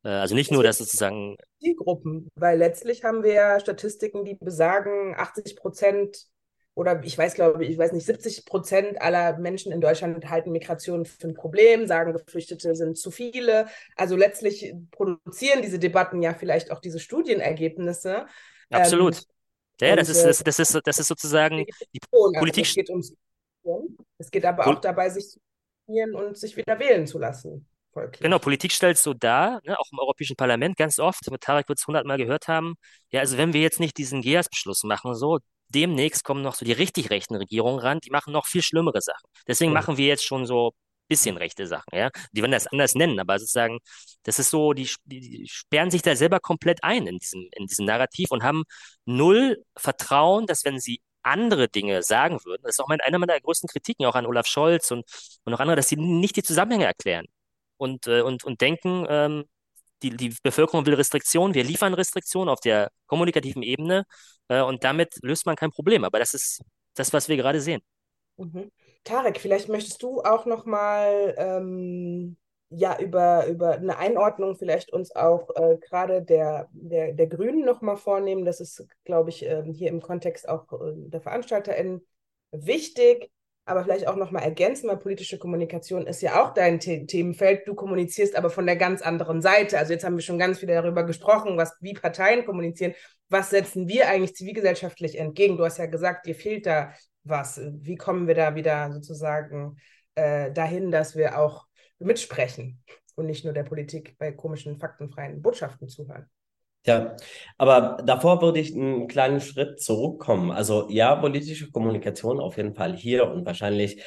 äh, also nicht nur, dass sozusagen. Die Gruppen, weil letztlich haben wir ja Statistiken, die besagen, 80 Prozent oder ich weiß, glaube ich, ich weiß nicht, 70 Prozent aller Menschen in Deutschland halten Migration für ein Problem, sagen, Geflüchtete sind zu viele. Also letztlich produzieren diese Debatten ja vielleicht auch diese Studienergebnisse. Absolut. Ähm, ja, das ist, das, das, ist, das ist sozusagen die Politik. Also es, geht ums, es geht aber auch dabei, sich zu und sich wieder wählen zu lassen. Folglich. Genau, Politik stellt so dar, ne, auch im Europäischen Parlament ganz oft, mit Tarek wird es hundertmal gehört haben, ja, also wenn wir jetzt nicht diesen GEAS-Beschluss machen, so, demnächst kommen noch so die richtig rechten Regierungen ran, die machen noch viel schlimmere Sachen. Deswegen ja. machen wir jetzt schon so bisschen rechte Sachen, ja. Die werden das anders nennen, aber sozusagen, das ist so, die, die, die sperren sich da selber komplett ein in diesem, in diesem Narrativ und haben null Vertrauen, dass wenn sie andere Dinge sagen würden, das ist auch mein, einer meiner größten Kritiken auch an Olaf Scholz und, und auch andere, dass sie nicht die Zusammenhänge erklären und, äh, und, und denken, ähm, die, die Bevölkerung will Restriktionen, wir liefern Restriktionen auf der kommunikativen Ebene äh, und damit löst man kein Problem. Aber das ist das, was wir gerade sehen. Mhm. Tarek, vielleicht möchtest du auch noch mal ähm, ja, über, über eine Einordnung vielleicht uns auch äh, gerade der, der, der Grünen noch mal vornehmen. Das ist, glaube ich, äh, hier im Kontext auch äh, der VeranstalterInnen wichtig aber vielleicht auch nochmal ergänzen, weil politische Kommunikation ist ja auch dein The Themenfeld. Du kommunizierst aber von der ganz anderen Seite. Also jetzt haben wir schon ganz viel darüber gesprochen, was wie Parteien kommunizieren. Was setzen wir eigentlich zivilgesellschaftlich entgegen? Du hast ja gesagt, dir fehlt da was. Wie kommen wir da wieder sozusagen äh, dahin, dass wir auch mitsprechen und nicht nur der Politik bei komischen, faktenfreien Botschaften zuhören? Ja, aber davor würde ich einen kleinen Schritt zurückkommen. Also ja, politische Kommunikation auf jeden Fall hier und wahrscheinlich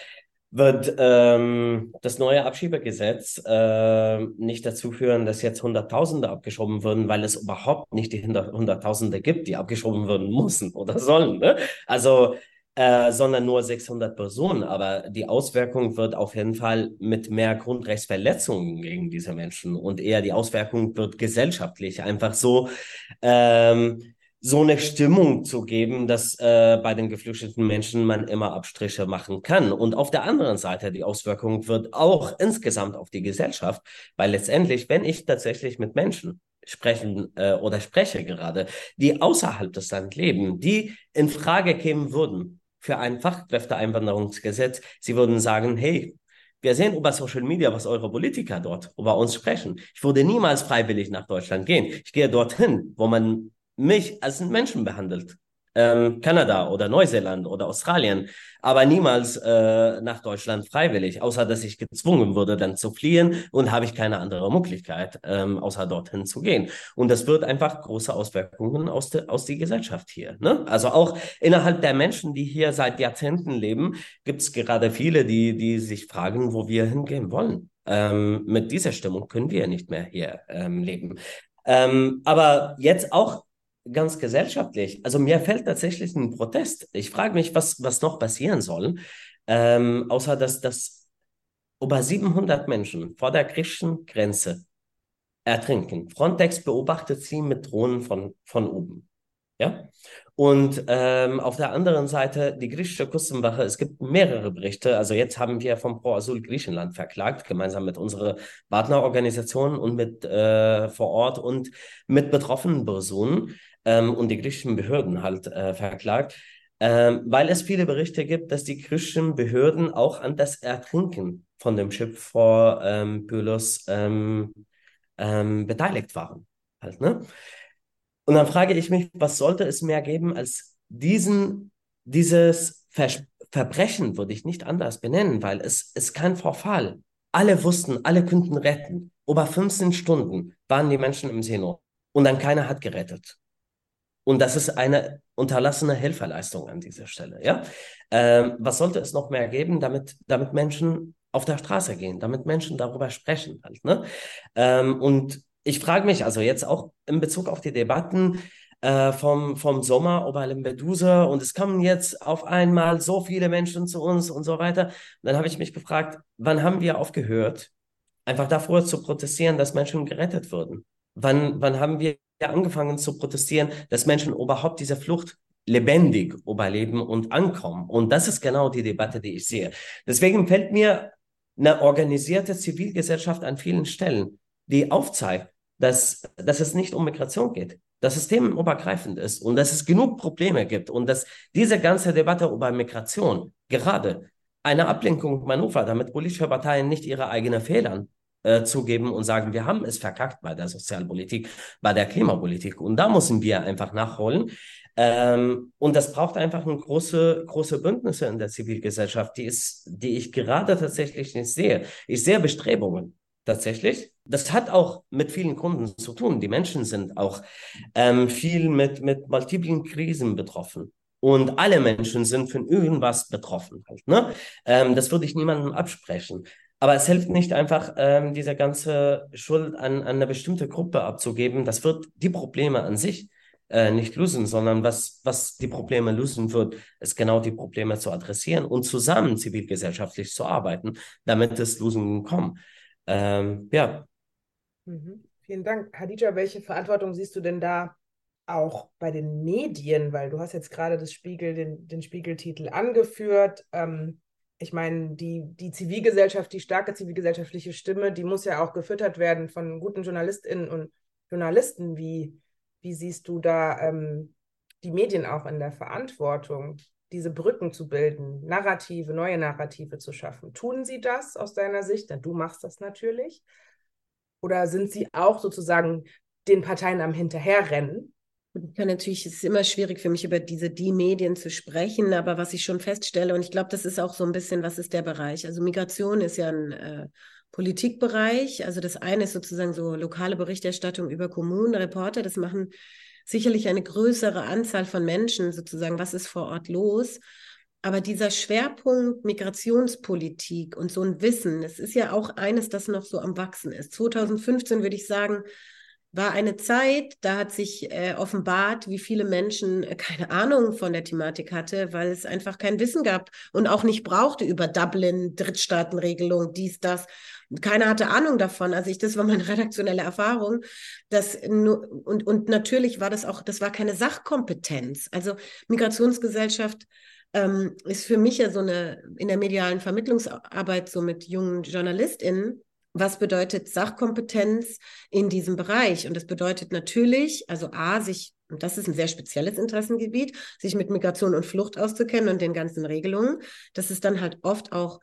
wird ähm, das neue Abschiebegesetz äh, nicht dazu führen, dass jetzt Hunderttausende abgeschoben würden, weil es überhaupt nicht die Hunderttausende gibt, die abgeschoben werden müssen oder sollen. Ne? Also äh, sondern nur 600 Personen. Aber die Auswirkung wird auf jeden Fall mit mehr Grundrechtsverletzungen gegen diese Menschen und eher die Auswirkung wird gesellschaftlich einfach so. Ähm, so eine Stimmung zu geben, dass äh, bei den geflüchteten Menschen man immer Abstriche machen kann. Und auf der anderen Seite, die Auswirkung wird auch insgesamt auf die Gesellschaft, weil letztendlich, wenn ich tatsächlich mit Menschen sprechen äh, oder spreche gerade, die außerhalb des Landes leben, die in Frage kämen würden, für ein Fachkräfteeinwanderungsgesetz. Sie würden sagen, hey, wir sehen über Social Media, was eure Politiker dort über uns sprechen. Ich würde niemals freiwillig nach Deutschland gehen. Ich gehe dorthin, wo man mich als einen Menschen behandelt ähm, Kanada oder Neuseeland oder Australien, aber niemals äh, nach Deutschland freiwillig, außer dass ich gezwungen wurde, dann zu fliehen und habe ich keine andere Möglichkeit, ähm, außer dorthin zu gehen. Und das wird einfach große Auswirkungen aus, de, aus die Gesellschaft hier. Ne? Also auch innerhalb der Menschen, die hier seit Jahrzehnten leben, gibt es gerade viele, die, die sich fragen, wo wir hingehen wollen. Ähm, mit dieser Stimmung können wir nicht mehr hier ähm, leben. Ähm, aber jetzt auch ganz gesellschaftlich. Also mir fällt tatsächlich ein Protest. Ich frage mich, was, was noch passieren soll, ähm, außer dass, dass über 700 Menschen vor der griechischen Grenze ertrinken. Frontex beobachtet sie mit Drohnen von, von oben. Ja. Und ähm, auf der anderen Seite die griechische Küstenwache, es gibt mehrere Berichte. Also jetzt haben wir vom Pro Asyl Griechenland verklagt, gemeinsam mit unserer Partnerorganisation und mit äh, vor Ort und mit betroffenen Personen ähm, und die griechischen Behörden halt äh, verklagt, ähm, weil es viele Berichte gibt, dass die griechischen Behörden auch an das Ertrinken von dem Schiff vor ähm, Pylos ähm, ähm, beteiligt waren. Halt, ne? Und dann frage ich mich, was sollte es mehr geben als diesen, dieses Vers Verbrechen, würde ich nicht anders benennen, weil es ist kein Vorfall. Alle wussten, alle könnten retten. Über 15 Stunden waren die Menschen im Seenot und dann keiner hat gerettet. Und das ist eine unterlassene Hilfeleistung an dieser Stelle. Ja? Ähm, was sollte es noch mehr geben, damit, damit Menschen auf der Straße gehen, damit Menschen darüber sprechen halt. Ne? Ähm, und ich frage mich also jetzt auch in Bezug auf die Debatten äh, vom, vom Sommer über Lampedusa und es kommen jetzt auf einmal so viele Menschen zu uns und so weiter. Und dann habe ich mich gefragt, wann haben wir aufgehört, einfach davor zu protestieren, dass Menschen gerettet würden? Wann, wann haben wir angefangen zu protestieren, dass Menschen überhaupt diese Flucht lebendig überleben und ankommen? Und das ist genau die Debatte, die ich sehe. Deswegen fällt mir eine organisierte Zivilgesellschaft an vielen Stellen, die aufzeigt, dass, dass es nicht um Migration geht, dass es themenübergreifend ist und dass es genug Probleme gibt und dass diese ganze Debatte über Migration gerade eine Ablenkung Manöver, damit politische Parteien nicht ihre eigenen Fehler äh, zugeben und sagen, wir haben es verkackt bei der Sozialpolitik, bei der Klimapolitik. Und da müssen wir einfach nachholen. Ähm, und das braucht einfach eine große, große Bündnisse in der Zivilgesellschaft, die, ist, die ich gerade tatsächlich nicht sehe. Ich sehe Bestrebungen tatsächlich. Das hat auch mit vielen Kunden zu tun. Die Menschen sind auch ähm, viel mit, mit multiplen Krisen betroffen. Und alle Menschen sind von irgendwas betroffen. Halt, ne? Ähm, das würde ich niemandem absprechen. Aber es hilft nicht einfach, ähm, diese ganze Schuld an, an eine bestimmte Gruppe abzugeben. Das wird die Probleme an sich äh, nicht lösen, sondern was, was die Probleme lösen wird, ist genau die Probleme zu adressieren und zusammen zivilgesellschaftlich zu arbeiten, damit es Lösungen kommen. Ähm, ja. Mhm. Vielen Dank. Hadija, welche Verantwortung siehst du denn da auch bei den Medien? Weil du hast jetzt gerade das Spiegel, den, den Spiegeltitel angeführt. Ähm, ich meine, die, die Zivilgesellschaft, die starke zivilgesellschaftliche Stimme, die muss ja auch gefüttert werden von guten JournalistInnen und Journalisten. Wie, wie siehst du da ähm, die Medien auch in der Verantwortung? diese Brücken zu bilden, Narrative, neue Narrative zu schaffen. Tun sie das aus deiner Sicht? Denn du machst das natürlich. Oder sind sie auch sozusagen den Parteien am Hinterherrennen? Ich kann natürlich, es ist immer schwierig für mich, über diese die Medien zu sprechen, aber was ich schon feststelle, und ich glaube, das ist auch so ein bisschen, was ist der Bereich? Also Migration ist ja ein äh, Politikbereich. Also das eine ist sozusagen so lokale Berichterstattung über Kommunen, Reporter, das machen sicherlich eine größere Anzahl von Menschen sozusagen, was ist vor Ort los. Aber dieser Schwerpunkt Migrationspolitik und so ein Wissen, das ist ja auch eines, das noch so am Wachsen ist. 2015 würde ich sagen, war eine Zeit, da hat sich äh, offenbart, wie viele Menschen äh, keine Ahnung von der Thematik hatte, weil es einfach kein Wissen gab und auch nicht brauchte über Dublin, Drittstaatenregelung, dies, das. Keiner hatte Ahnung davon. Also ich, das war meine redaktionelle Erfahrung. Dass nur, und, und natürlich war das auch, das war keine Sachkompetenz. Also Migrationsgesellschaft ähm, ist für mich ja so eine in der medialen Vermittlungsarbeit so mit jungen JournalistInnen was bedeutet Sachkompetenz in diesem Bereich? Und das bedeutet natürlich, also A, sich, und das ist ein sehr spezielles Interessengebiet, sich mit Migration und Flucht auszukennen und den ganzen Regelungen. Das ist dann halt oft auch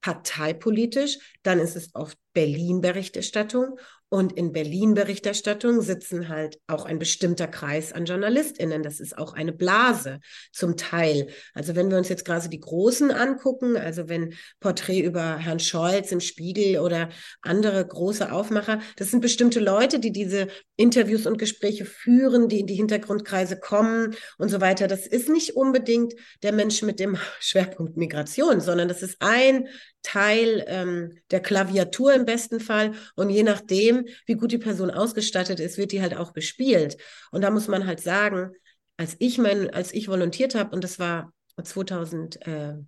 parteipolitisch, dann ist es oft Berlin-Berichterstattung und in Berlin-Berichterstattung sitzen halt auch ein bestimmter Kreis an JournalistInnen. Das ist auch eine Blase zum Teil. Also wenn wir uns jetzt gerade die Großen angucken, also wenn Porträt über Herrn Scholz im Spiegel oder andere große Aufmacher, das sind bestimmte Leute, die diese Interviews und Gespräche führen, die in die Hintergrundkreise kommen und so weiter. Das ist nicht unbedingt der Mensch mit dem Schwerpunkt Migration, sondern das ist ein Teil ähm, der Klaviatur im besten Fall. Und je nachdem, wie gut die Person ausgestattet ist, wird die halt auch bespielt. Und da muss man halt sagen, als ich mein, als ich volontiert habe, und das war 2008,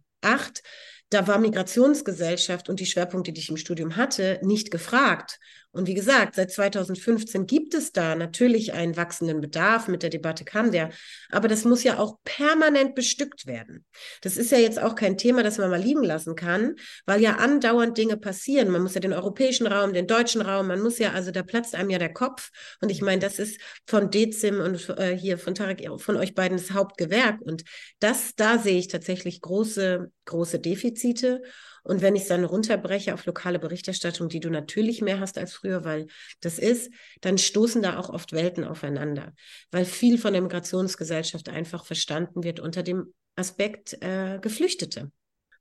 da war Migrationsgesellschaft und die Schwerpunkte, die ich im Studium hatte, nicht gefragt. Und wie gesagt, seit 2015 gibt es da natürlich einen wachsenden Bedarf. Mit der Debatte kam der. Aber das muss ja auch permanent bestückt werden. Das ist ja jetzt auch kein Thema, das man mal liegen lassen kann, weil ja andauernd Dinge passieren. Man muss ja den europäischen Raum, den deutschen Raum, man muss ja, also da platzt einem ja der Kopf. Und ich meine, das ist von Dezim und äh, hier von Tarek, von euch beiden das Hauptgewerk. Und das, da sehe ich tatsächlich große, große Defizite. Und wenn ich es dann runterbreche auf lokale Berichterstattung, die du natürlich mehr hast als früher, weil das ist, dann stoßen da auch oft Welten aufeinander, weil viel von der Migrationsgesellschaft einfach verstanden wird unter dem Aspekt äh, Geflüchtete.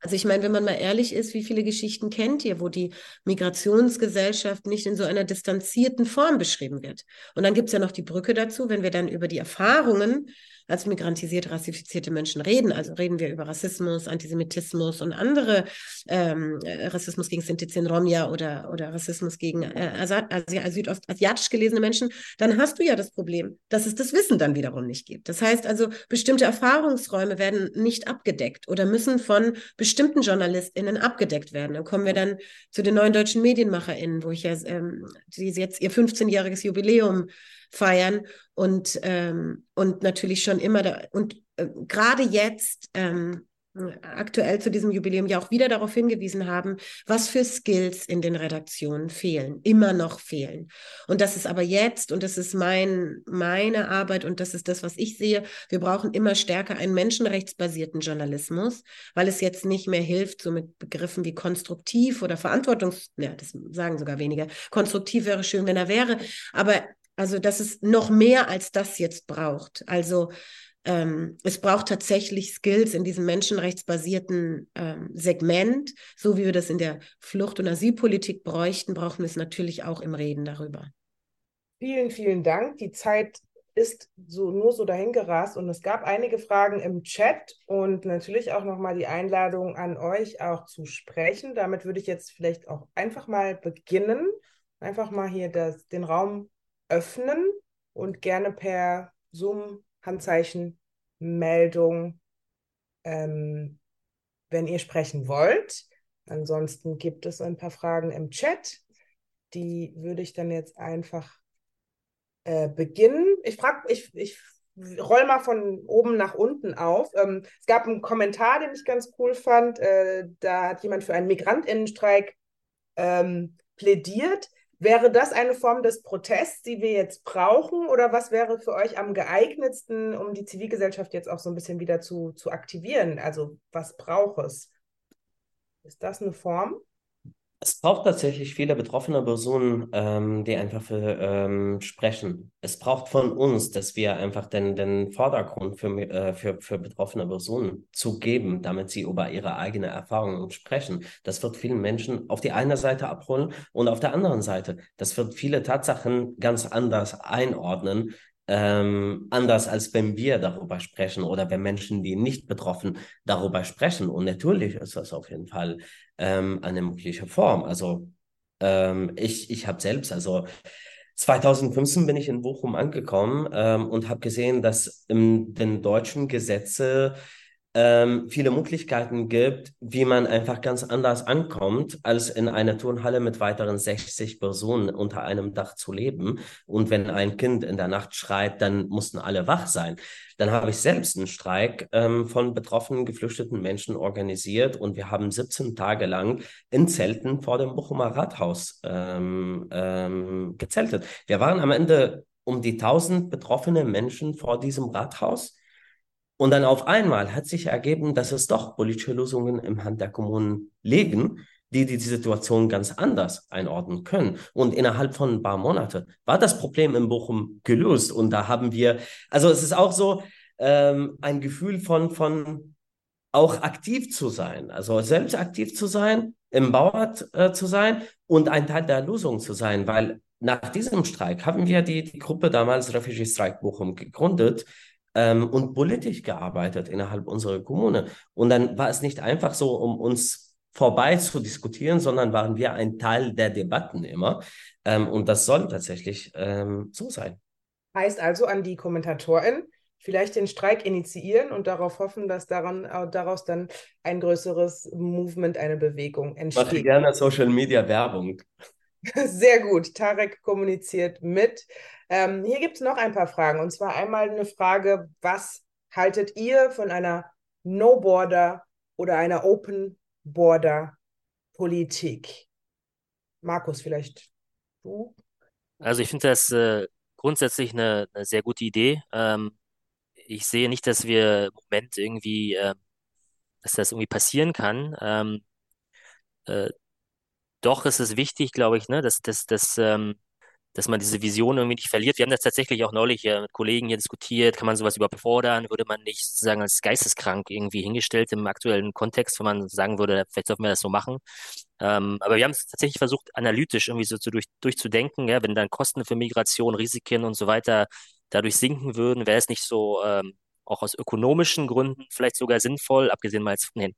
Also ich meine, wenn man mal ehrlich ist, wie viele Geschichten kennt ihr, wo die Migrationsgesellschaft nicht in so einer distanzierten Form beschrieben wird? Und dann gibt es ja noch die Brücke dazu, wenn wir dann über die Erfahrungen als migrantisierte, rassifizierte Menschen reden. Also reden wir über Rassismus, Antisemitismus und andere ähm, äh, Rassismus gegen Sinti, Romja oder, oder Rassismus gegen äh, südostasiatisch gelesene Menschen, dann hast du ja das Problem, dass es das Wissen dann wiederum nicht gibt. Das heißt also, bestimmte Erfahrungsräume werden nicht abgedeckt oder müssen von bestimmten JournalistInnen abgedeckt werden. Dann kommen wir dann zu den neuen deutschen MedienmacherInnen, wo ich ja ähm, die jetzt ihr 15-jähriges Jubiläum feiern und, ähm, und natürlich schon immer da, und äh, gerade jetzt ähm, aktuell zu diesem Jubiläum ja auch wieder darauf hingewiesen haben, was für Skills in den Redaktionen fehlen, immer noch fehlen. Und das ist aber jetzt, und das ist mein, meine Arbeit und das ist das, was ich sehe, wir brauchen immer stärker einen menschenrechtsbasierten Journalismus, weil es jetzt nicht mehr hilft, so mit Begriffen wie konstruktiv oder Verantwortungs, ja, das sagen sogar weniger. Konstruktiv wäre schön, wenn er wäre, aber also, dass es noch mehr als das jetzt braucht. Also, ähm, es braucht tatsächlich Skills in diesem menschenrechtsbasierten ähm, Segment, so wie wir das in der Flucht- und Asylpolitik bräuchten, brauchen wir es natürlich auch im Reden darüber. Vielen, vielen Dank. Die Zeit ist so nur so dahingerast und es gab einige Fragen im Chat und natürlich auch nochmal die Einladung an euch auch zu sprechen. Damit würde ich jetzt vielleicht auch einfach mal beginnen. Einfach mal hier das, den Raum öffnen und gerne per Zoom, Handzeichen, Meldung, ähm, wenn ihr sprechen wollt. Ansonsten gibt es ein paar Fragen im Chat. Die würde ich dann jetzt einfach äh, beginnen. Ich frage, ich, ich roll mal von oben nach unten auf. Ähm, es gab einen Kommentar, den ich ganz cool fand. Äh, da hat jemand für einen Migrantinnenstreik ähm, plädiert. Wäre das eine Form des Protests, die wir jetzt brauchen? Oder was wäre für euch am geeignetsten, um die Zivilgesellschaft jetzt auch so ein bisschen wieder zu, zu aktivieren? Also was braucht es? Ist das eine Form? Es braucht tatsächlich viele betroffene Personen, ähm, die einfach für, ähm, sprechen. Es braucht von uns, dass wir einfach den, den Vordergrund für, äh, für, für betroffene Personen zu geben, damit sie über ihre eigene Erfahrungen sprechen. Das wird vielen Menschen auf die eine Seite abholen und auf der anderen Seite, das wird viele Tatsachen ganz anders einordnen, ähm, anders als wenn wir darüber sprechen oder wenn Menschen, die nicht betroffen darüber sprechen. Und natürlich ist das auf jeden Fall ähm, eine mögliche Form. Also ähm, ich, ich habe selbst, also 2015 bin ich in Bochum angekommen ähm, und habe gesehen, dass in den deutschen Gesetze ähm, viele Möglichkeiten gibt, wie man einfach ganz anders ankommt, als in einer Turnhalle mit weiteren 60 Personen unter einem Dach zu leben. Und wenn ein Kind in der Nacht schreit, dann mussten alle wach sein. Dann habe ich selbst einen Streik ähm, von betroffenen, geflüchteten Menschen organisiert und wir haben 17 Tage lang in Zelten vor dem Bochumer Rathaus ähm, ähm, gezeltet. Wir waren am Ende um die 1000 betroffene Menschen vor diesem Rathaus und dann auf einmal hat sich ergeben, dass es doch politische Lösungen im Hand der Kommunen liegen, die die Situation ganz anders einordnen können. Und innerhalb von ein paar Monaten war das Problem in Bochum gelöst. Und da haben wir, also es ist auch so ähm, ein Gefühl von, von auch aktiv zu sein, also selbst aktiv zu sein, im Bauart äh, zu sein und ein Teil der Lösung zu sein, weil nach diesem Streik haben wir die, die Gruppe damals Refugee Strike Bochum gegründet, ähm, und politisch gearbeitet innerhalb unserer Kommune. Und dann war es nicht einfach so, um uns vorbei zu diskutieren, sondern waren wir ein Teil der Debatten immer. Ähm, und das soll tatsächlich ähm, so sein. Heißt also an die Kommentatorin, vielleicht den Streik initiieren und darauf hoffen, dass daran, äh, daraus dann ein größeres Movement, eine Bewegung entsteht. Ich mache gerne Social Media Werbung. Sehr gut. Tarek kommuniziert mit. Ähm, hier gibt es noch ein paar Fragen. Und zwar einmal eine Frage, was haltet ihr von einer No-Border oder einer Open-Border-Politik? Markus, vielleicht du? Also ich finde das äh, grundsätzlich eine, eine, sehr gute Idee. Ähm, ich sehe nicht, dass wir im Moment irgendwie, äh, dass das irgendwie passieren kann. Ähm, äh, doch ist es wichtig, glaube ich, ne, dass, dass, dass, ähm, dass man diese Vision irgendwie nicht verliert. Wir haben das tatsächlich auch neulich äh, mit Kollegen hier diskutiert. Kann man sowas überhaupt fordern? Würde man nicht sozusagen als geisteskrank irgendwie hingestellt im aktuellen Kontext, wenn man sagen würde, vielleicht sollten wir das so machen? Ähm, aber wir haben es tatsächlich versucht, analytisch irgendwie so zu durch, durchzudenken. Ja, wenn dann Kosten für Migration, Risiken und so weiter dadurch sinken würden, wäre es nicht so ähm, auch aus ökonomischen Gründen vielleicht sogar sinnvoll, abgesehen mal jetzt von den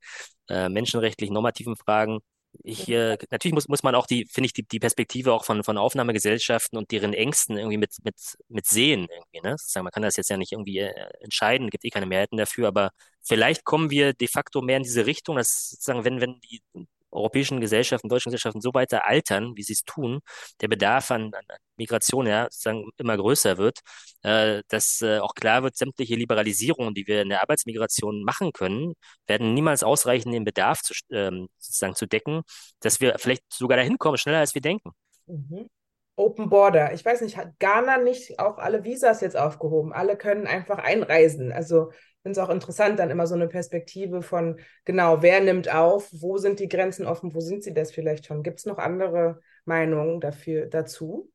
äh, menschenrechtlichen normativen Fragen, ich, äh, natürlich muss, muss man auch die, finde ich, die, die Perspektive auch von, von Aufnahmegesellschaften und deren Ängsten irgendwie mit, mit, mit sehen irgendwie, ne? Sozusagen, man kann das jetzt ja nicht irgendwie äh, entscheiden, gibt eh keine Mehrheiten dafür, aber vielleicht kommen wir de facto mehr in diese Richtung, dass sozusagen, wenn, wenn die europäischen Gesellschaften, deutschen Gesellschaften so weiter altern, wie sie es tun, der Bedarf an, an Migration ja sozusagen immer größer wird, äh, dass äh, auch klar wird, sämtliche Liberalisierungen, die wir in der Arbeitsmigration machen können, werden niemals ausreichen, den Bedarf zu, ähm, sozusagen zu decken, dass wir vielleicht sogar dahin kommen, schneller als wir denken. Mhm. Open Border. Ich weiß nicht, hat Ghana nicht auch alle Visas jetzt aufgehoben? Alle können einfach einreisen. Also finde es auch interessant, dann immer so eine Perspektive von, genau, wer nimmt auf, wo sind die Grenzen offen, wo sind sie das vielleicht schon? Gibt es noch andere Meinungen dafür, dazu?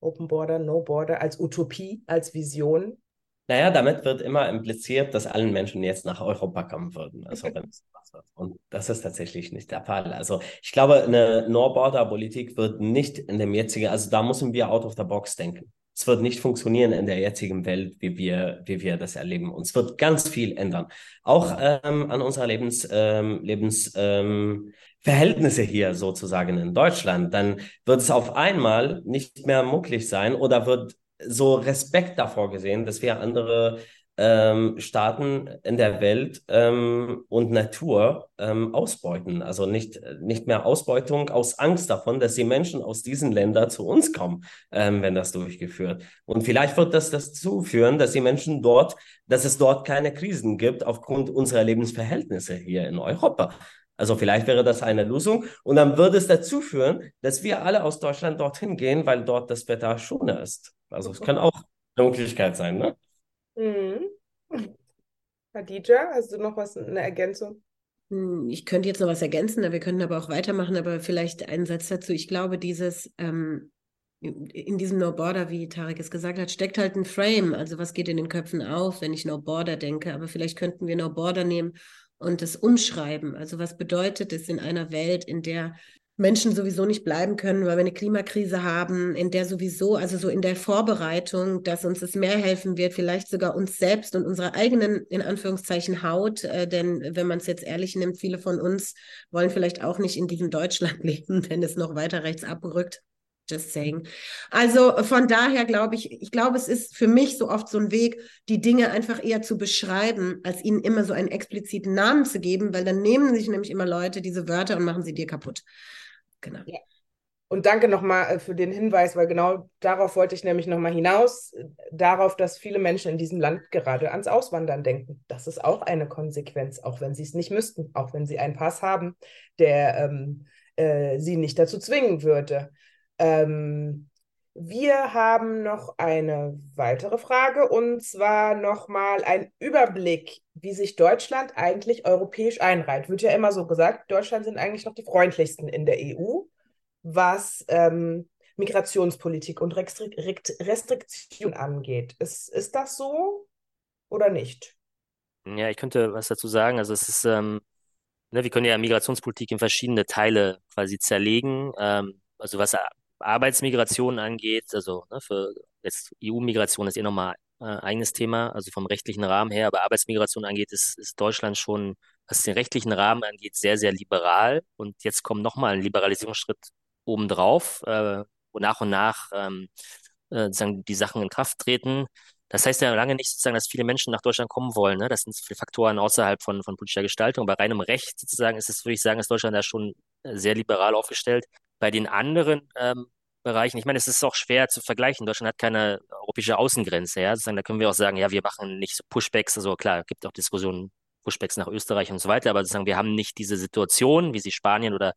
Open Border, No Border als Utopie, als Vision? Naja, damit wird immer impliziert, dass allen Menschen jetzt nach Europa kommen würden. Also wenn es. Und das ist tatsächlich nicht der Fall. Also ich glaube, eine No-Border-Politik wird nicht in dem jetzigen, also da müssen wir out of the box denken es wird nicht funktionieren in der jetzigen Welt, wie wir, wie wir das erleben. Und es wird ganz viel ändern. Auch ähm, an unserer Lebens, ähm, Lebens ähm, Verhältnisse hier sozusagen in Deutschland. Dann wird es auf einmal nicht mehr möglich sein oder wird so Respekt davor gesehen, dass wir andere ähm, Staaten in der Welt ähm, und Natur ähm, ausbeuten. Also nicht, nicht mehr Ausbeutung aus Angst davon, dass die Menschen aus diesen Ländern zu uns kommen, ähm, wenn das durchgeführt. Und vielleicht wird das dazu führen, dass die Menschen dort, dass es dort keine Krisen gibt aufgrund unserer Lebensverhältnisse hier in Europa. Also vielleicht wäre das eine Lösung. Und dann würde es dazu führen, dass wir alle aus Deutschland dorthin gehen, weil dort das Wetter schöner ist. Also es kann auch eine Möglichkeit sein, ne? Mhm. Khadija, hast du noch was, eine Ergänzung? Hm, ich könnte jetzt noch was ergänzen, wir können aber auch weitermachen, aber vielleicht einen Satz dazu. Ich glaube, dieses ähm, in diesem No Border, wie Tarek es gesagt hat, steckt halt ein Frame. Also was geht in den Köpfen auf, wenn ich No Border denke? Aber vielleicht könnten wir No Border nehmen und das umschreiben. Also was bedeutet es in einer Welt, in der Menschen sowieso nicht bleiben können, weil wir eine Klimakrise haben, in der sowieso, also so in der Vorbereitung, dass uns es mehr helfen wird, vielleicht sogar uns selbst und unserer eigenen, in Anführungszeichen, Haut. Äh, denn wenn man es jetzt ehrlich nimmt, viele von uns wollen vielleicht auch nicht in diesem Deutschland leben, wenn es noch weiter rechts abrückt. Just saying. Also von daher glaube ich, ich glaube, es ist für mich so oft so ein Weg, die Dinge einfach eher zu beschreiben, als ihnen immer so einen expliziten Namen zu geben, weil dann nehmen sich nämlich immer Leute diese Wörter und machen sie dir kaputt. Genau. Ja. Und danke nochmal äh, für den Hinweis, weil genau darauf wollte ich nämlich nochmal hinaus, darauf, dass viele Menschen in diesem Land gerade ans Auswandern denken. Das ist auch eine Konsequenz, auch wenn sie es nicht müssten, auch wenn sie einen Pass haben, der ähm, äh, sie nicht dazu zwingen würde. Ähm, wir haben noch eine weitere Frage und zwar nochmal ein Überblick, wie sich Deutschland eigentlich europäisch einreiht. Wird ja immer so gesagt, Deutschland sind eigentlich noch die freundlichsten in der EU, was ähm, Migrationspolitik und Restriktion angeht. Ist, ist das so oder nicht? Ja, ich könnte was dazu sagen. Also es ist, ähm, ne, wir können ja Migrationspolitik in verschiedene Teile quasi zerlegen. Ähm, also was Arbeitsmigration angeht, also ne, für jetzt EU-Migration ist eh nochmal äh, eigenes Thema, also vom rechtlichen Rahmen her, aber Arbeitsmigration angeht, ist, ist Deutschland schon, was den rechtlichen Rahmen angeht, sehr, sehr liberal. Und jetzt kommt nochmal ein Liberalisierungsschritt obendrauf, äh, wo nach und nach ähm, äh, die Sachen in Kraft treten. Das heißt ja lange nicht sozusagen, dass viele Menschen nach Deutschland kommen wollen. Ne? Das sind viele Faktoren außerhalb von, von politischer Gestaltung. Bei reinem Recht sozusagen ist es, würde ich sagen, ist Deutschland da schon sehr liberal aufgestellt. Bei den anderen ähm, Bereichen, ich meine, es ist auch schwer zu vergleichen. Deutschland hat keine europäische Außengrenze, ja. Sozusagen, da können wir auch sagen, ja, wir machen nicht so Pushbacks, also klar, gibt auch Diskussionen, Pushbacks nach Österreich und so weiter, aber sozusagen, wir haben nicht diese Situation, wie sie Spanien oder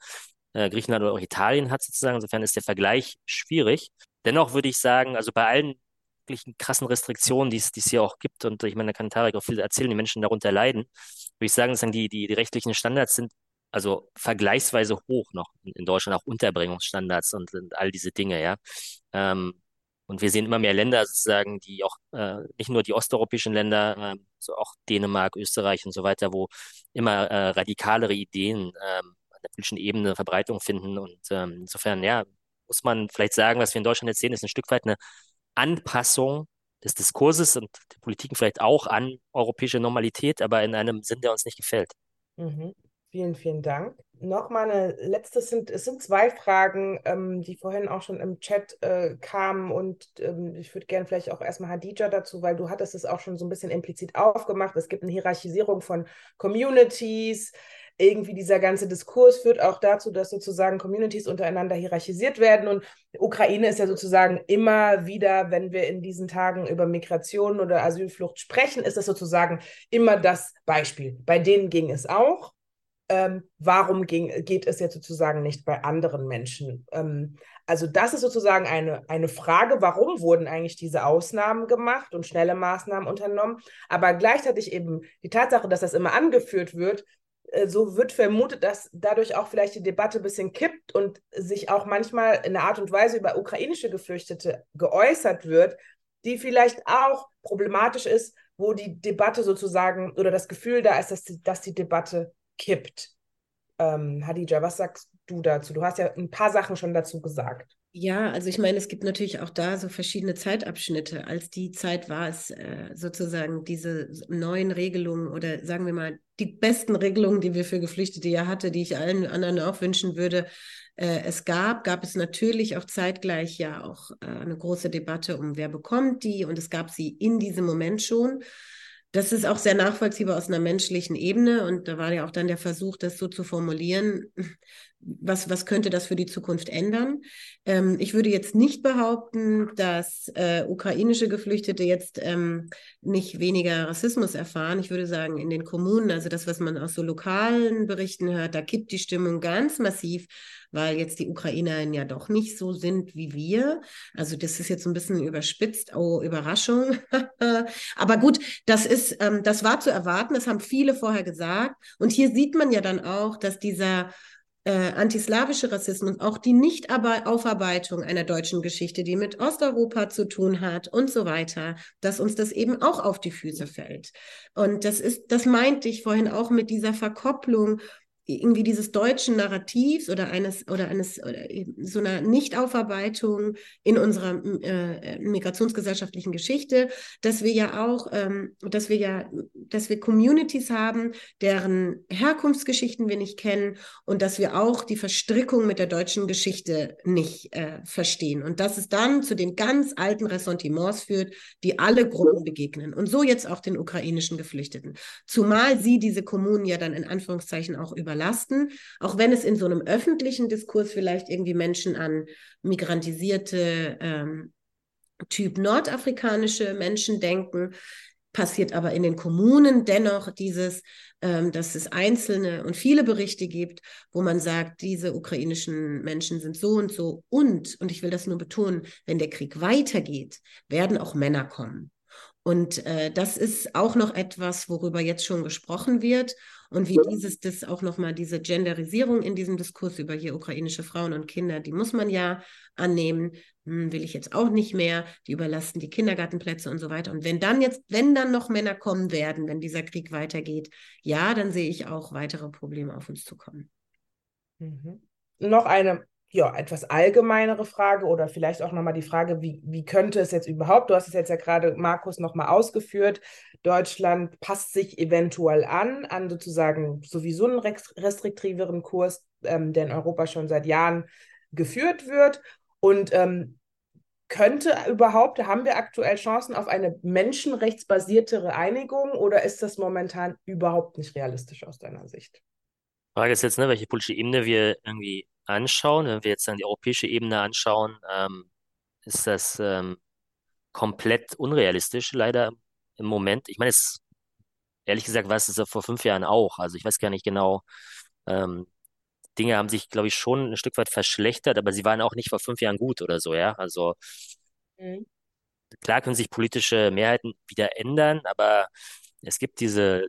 äh, Griechenland oder auch Italien hat sozusagen. Insofern ist der Vergleich schwierig. Dennoch würde ich sagen, also bei allen wirklichen krassen Restriktionen, die es, die es hier auch gibt, und ich meine, da kann Tarek auch viel erzählen, die Menschen darunter leiden, würde ich sagen, dass die, die, die rechtlichen Standards sind also vergleichsweise hoch noch in, Deutschland, auch Unterbringungsstandards und, und all diese Dinge, ja. Ähm, und wir sehen immer mehr Länder sozusagen, die auch äh, nicht nur die osteuropäischen Länder, äh, so auch Dänemark, Österreich und so weiter, wo immer äh, radikalere Ideen ähm, an der politischen Ebene Verbreitung finden. Und ähm, insofern, ja, muss man vielleicht sagen, was wir in Deutschland jetzt sehen, ist ein Stück weit eine Anpassung des Diskurses und der Politiken vielleicht auch an europäische Normalität, aber in einem Sinn, der uns nicht gefällt. Mhm. Vielen, vielen Dank. Noch mal eine letzte, sind, es sind zwei Fragen, ähm, die vorhin auch schon im Chat äh, kamen und ähm, ich würde gerne vielleicht auch erstmal Hadija dazu, weil du hattest es auch schon so ein bisschen implizit aufgemacht. Es gibt eine Hierarchisierung von Communities irgendwie dieser ganze Diskurs führt auch dazu, dass sozusagen Communities untereinander hierarchisiert werden. Und Ukraine ist ja sozusagen immer wieder, wenn wir in diesen Tagen über Migration oder Asylflucht sprechen, ist das sozusagen immer das Beispiel. Bei denen ging es auch. Ähm, warum ging, geht es jetzt sozusagen nicht bei anderen Menschen? Ähm, also das ist sozusagen eine, eine Frage, warum wurden eigentlich diese Ausnahmen gemacht und schnelle Maßnahmen unternommen? Aber gleichzeitig eben die Tatsache, dass das immer angeführt wird, äh, so wird vermutet, dass dadurch auch vielleicht die Debatte ein bisschen kippt und sich auch manchmal in einer Art und Weise über ukrainische Geflüchtete geäußert wird, die vielleicht auch problematisch ist, wo die Debatte sozusagen oder das Gefühl da ist, dass die, dass die Debatte kippt. Ähm, Hadija, was sagst du dazu? Du hast ja ein paar Sachen schon dazu gesagt. Ja, also ich meine, es gibt natürlich auch da so verschiedene Zeitabschnitte. Als die Zeit war es äh, sozusagen diese neuen Regelungen oder sagen wir mal die besten Regelungen, die wir für Geflüchtete ja hatte, die ich allen anderen auch wünschen würde, äh, es gab, gab es natürlich auch zeitgleich ja auch äh, eine große Debatte um, wer bekommt die und es gab sie in diesem Moment schon. Das ist auch sehr nachvollziehbar aus einer menschlichen Ebene und da war ja auch dann der Versuch, das so zu formulieren, was, was könnte das für die Zukunft ändern? Ähm, ich würde jetzt nicht behaupten, dass äh, ukrainische Geflüchtete jetzt ähm, nicht weniger Rassismus erfahren. Ich würde sagen, in den Kommunen, also das, was man aus so lokalen Berichten hört, da kippt die Stimmung ganz massiv weil jetzt die Ukrainerinnen ja doch nicht so sind wie wir. Also das ist jetzt ein bisschen überspitzt, oh, Überraschung. Aber gut, das ist, ähm, das war zu erwarten, das haben viele vorher gesagt. Und hier sieht man ja dann auch, dass dieser äh, antislawische Rassismus, auch die Nicht-Aufarbeitung einer deutschen Geschichte, die mit Osteuropa zu tun hat und so weiter, dass uns das eben auch auf die Füße fällt. Und das ist, das meinte ich vorhin auch mit dieser Verkopplung irgendwie dieses deutschen Narrativs oder eines oder eines oder so einer Nichtaufarbeitung in unserer äh, migrationsgesellschaftlichen Geschichte, dass wir ja auch, ähm, dass wir ja, dass wir Communities haben, deren Herkunftsgeschichten wir nicht kennen und dass wir auch die Verstrickung mit der deutschen Geschichte nicht äh, verstehen. Und dass es dann zu den ganz alten Ressentiments führt, die alle Gruppen begegnen. Und so jetzt auch den ukrainischen Geflüchteten, zumal sie diese Kommunen ja dann in Anführungszeichen auch über überlasten, auch wenn es in so einem öffentlichen Diskurs vielleicht irgendwie Menschen an migrantisierte ähm, Typ nordafrikanische Menschen denken, passiert aber in den Kommunen dennoch dieses, ähm, dass es einzelne und viele Berichte gibt, wo man sagt, diese ukrainischen Menschen sind so und so. Und, und ich will das nur betonen, wenn der Krieg weitergeht, werden auch Männer kommen. Und äh, das ist auch noch etwas, worüber jetzt schon gesprochen wird und wie dieses, das auch nochmal diese Genderisierung in diesem Diskurs über hier ukrainische Frauen und Kinder, die muss man ja annehmen, hm, will ich jetzt auch nicht mehr, die überlasten die Kindergartenplätze und so weiter. Und wenn dann jetzt, wenn dann noch Männer kommen werden, wenn dieser Krieg weitergeht, ja, dann sehe ich auch weitere Probleme auf uns zukommen. Mhm. Noch eine ja, etwas allgemeinere Frage oder vielleicht auch nochmal die Frage, wie, wie könnte es jetzt überhaupt, du hast es jetzt ja gerade, Markus, nochmal ausgeführt, Deutschland passt sich eventuell an, an sozusagen sowieso einen restriktiveren Kurs, ähm, der in Europa schon seit Jahren geführt wird. Und ähm, könnte überhaupt, haben wir aktuell Chancen auf eine menschenrechtsbasiertere Einigung oder ist das momentan überhaupt nicht realistisch aus deiner Sicht? Frage ist jetzt, ne, welche politische Ebene wir irgendwie anschauen, wenn wir jetzt dann die europäische Ebene anschauen, ähm, ist das ähm, komplett unrealistisch, leider im Moment. Ich meine, es, ehrlich gesagt, war es das vor fünf Jahren auch. Also ich weiß gar nicht genau. Ähm, Dinge haben sich, glaube ich, schon ein Stück weit verschlechtert, aber sie waren auch nicht vor fünf Jahren gut oder so, ja. Also mhm. klar können sich politische Mehrheiten wieder ändern, aber es gibt diese,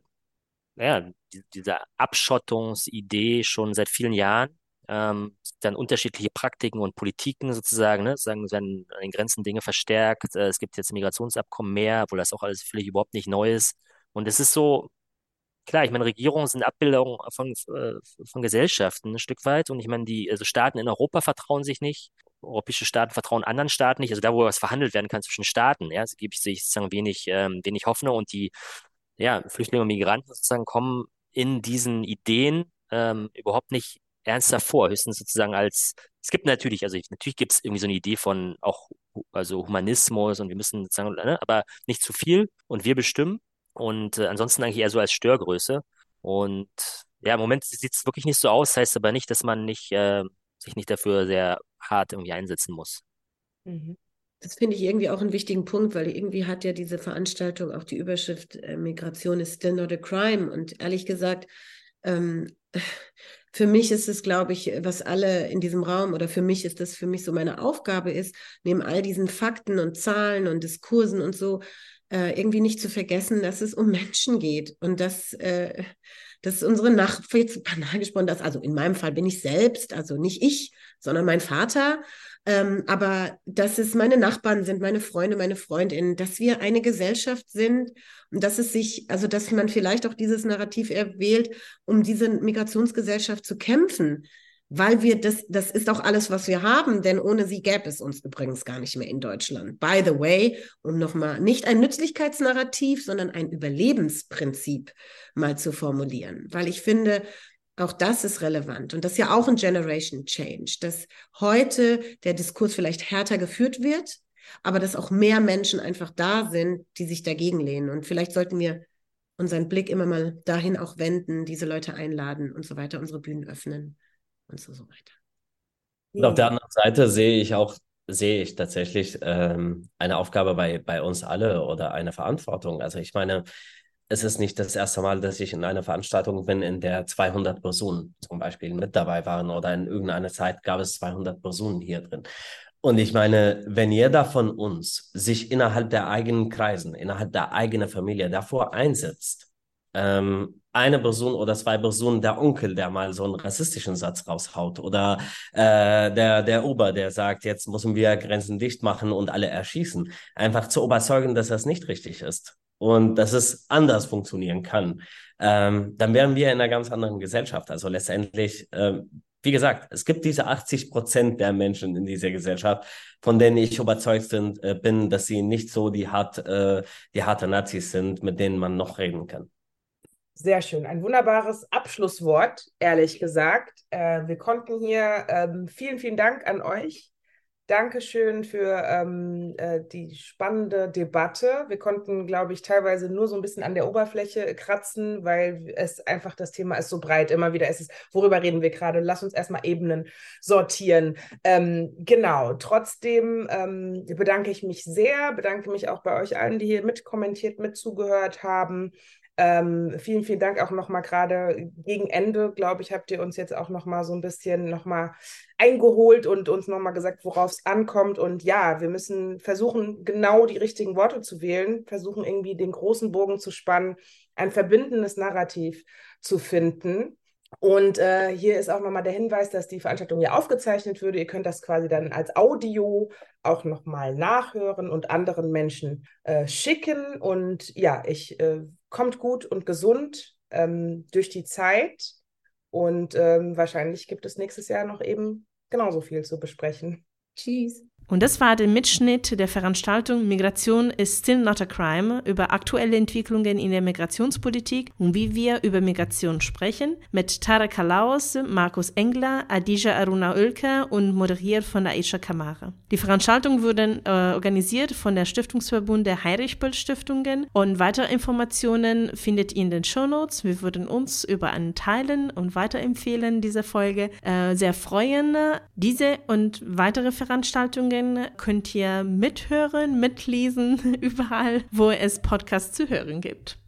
ja, die, diese Abschottungsidee schon seit vielen Jahren. Ähm, dann unterschiedliche Praktiken und Politiken sozusagen, ne, sagen, werden an den Grenzen Dinge verstärkt. Äh, es gibt jetzt Migrationsabkommen mehr, obwohl das auch alles völlig überhaupt nicht neu ist. Und es ist so, klar, ich meine, Regierungen sind Abbildungen von, äh, von Gesellschaften ein Stück weit. Und ich meine, die also Staaten in Europa vertrauen sich nicht. Europäische Staaten vertrauen anderen Staaten nicht. Also da, wo was verhandelt werden kann zwischen Staaten, ja, gebe ich sozusagen wenig, ähm, wenig Hoffnung. Und die ja, Flüchtlinge und Migranten sozusagen kommen in diesen Ideen ähm, überhaupt nicht ernster vor. Höchstens sozusagen als, es gibt natürlich, also ich, natürlich gibt es irgendwie so eine Idee von auch also Humanismus und wir müssen sozusagen, ne, aber nicht zu viel und wir bestimmen. Und äh, ansonsten eigentlich eher so als Störgröße. Und ja, im Moment sieht es wirklich nicht so aus, heißt aber nicht, dass man nicht, äh, sich nicht dafür sehr hart irgendwie einsetzen muss. Mhm. Das finde ich irgendwie auch einen wichtigen Punkt, weil irgendwie hat ja diese Veranstaltung auch die Überschrift äh, Migration is still not a crime. Und ehrlich gesagt, ähm, für mich ist es, glaube ich, was alle in diesem Raum oder für mich ist das für mich so meine Aufgabe ist, neben all diesen Fakten und Zahlen und Diskursen und so, äh, irgendwie nicht zu vergessen, dass es um Menschen geht und dass, äh, dass unsere Nachbarn, jetzt banal gesprochen, dass, also in meinem Fall bin ich selbst, also nicht ich, sondern mein Vater, ähm, aber dass es meine Nachbarn sind, meine Freunde, meine Freundinnen, dass wir eine Gesellschaft sind und dass es sich, also dass man vielleicht auch dieses Narrativ erwählt, um diese Migrationsgesellschaft zu kämpfen weil wir das, das ist auch alles, was wir haben, denn ohne sie gäbe es uns übrigens gar nicht mehr in Deutschland. By the way, um nochmal nicht ein Nützlichkeitsnarrativ, sondern ein Überlebensprinzip mal zu formulieren, weil ich finde, auch das ist relevant und das ist ja auch ein Generation Change, dass heute der Diskurs vielleicht härter geführt wird, aber dass auch mehr Menschen einfach da sind, die sich dagegen lehnen. Und vielleicht sollten wir unseren Blick immer mal dahin auch wenden, diese Leute einladen und so weiter, unsere Bühnen öffnen und so, so weiter. Und auf der anderen Seite sehe ich auch, sehe ich tatsächlich ähm, eine Aufgabe bei, bei uns alle oder eine Verantwortung. Also ich meine, es ist nicht das erste Mal, dass ich in einer Veranstaltung bin, in der 200 Personen zum Beispiel mit dabei waren oder in irgendeiner Zeit gab es 200 Personen hier drin. Und ich meine, wenn jeder von uns sich innerhalb der eigenen Kreisen, innerhalb der eigenen Familie davor einsetzt, ähm, eine Person oder zwei Personen, der Onkel, der mal so einen rassistischen Satz raushaut oder äh, der, der Ober, der sagt, jetzt müssen wir Grenzen dicht machen und alle erschießen, einfach zu überzeugen, dass das nicht richtig ist und dass es anders funktionieren kann, ähm, dann wären wir in einer ganz anderen Gesellschaft. Also letztendlich, ähm, wie gesagt, es gibt diese 80 Prozent der Menschen in dieser Gesellschaft, von denen ich überzeugt sind, äh, bin, dass sie nicht so die, hart, äh, die harte Nazis sind, mit denen man noch reden kann. Sehr schön. Ein wunderbares Abschlusswort, ehrlich gesagt. Äh, wir konnten hier, ähm, vielen, vielen Dank an euch. Dankeschön für ähm, äh, die spannende Debatte. Wir konnten, glaube ich, teilweise nur so ein bisschen an der Oberfläche kratzen, weil es einfach das Thema ist so breit. Immer wieder ist es, worüber reden wir gerade? Lass uns erstmal Ebenen sortieren. Ähm, genau. Trotzdem ähm, bedanke ich mich sehr, bedanke mich auch bei euch allen, die hier mitkommentiert, mitzugehört haben. Ähm, vielen, vielen Dank auch nochmal gerade gegen Ende, glaube ich, habt ihr uns jetzt auch nochmal so ein bisschen nochmal eingeholt und uns nochmal gesagt, worauf es ankommt. Und ja, wir müssen versuchen, genau die richtigen Worte zu wählen, versuchen irgendwie den großen Bogen zu spannen, ein verbindendes Narrativ zu finden. Und äh, hier ist auch nochmal der Hinweis, dass die Veranstaltung ja aufgezeichnet würde. Ihr könnt das quasi dann als Audio auch nochmal nachhören und anderen Menschen äh, schicken. Und ja, ich äh, kommt gut und gesund ähm, durch die Zeit. Und ähm, wahrscheinlich gibt es nächstes Jahr noch eben genauso viel zu besprechen. Tschüss. Und das war der Mitschnitt der Veranstaltung Migration is still not a crime über aktuelle Entwicklungen in der Migrationspolitik und wie wir über Migration sprechen mit Tarek Kalaus, Markus Engler, Adija Aruna Oelke und moderiert von Aisha Kamara. Die Veranstaltung wurde äh, organisiert von der Stiftungsverbund der Heinrich-Böll-Stiftungen und weitere Informationen findet ihr in den Shownotes. Wir würden uns über einen Teilen und weiterempfehlen diese Folge äh, sehr freuen. Diese und weitere Veranstaltungen könnt ihr mithören, mitlesen, überall, wo es Podcasts zu hören gibt.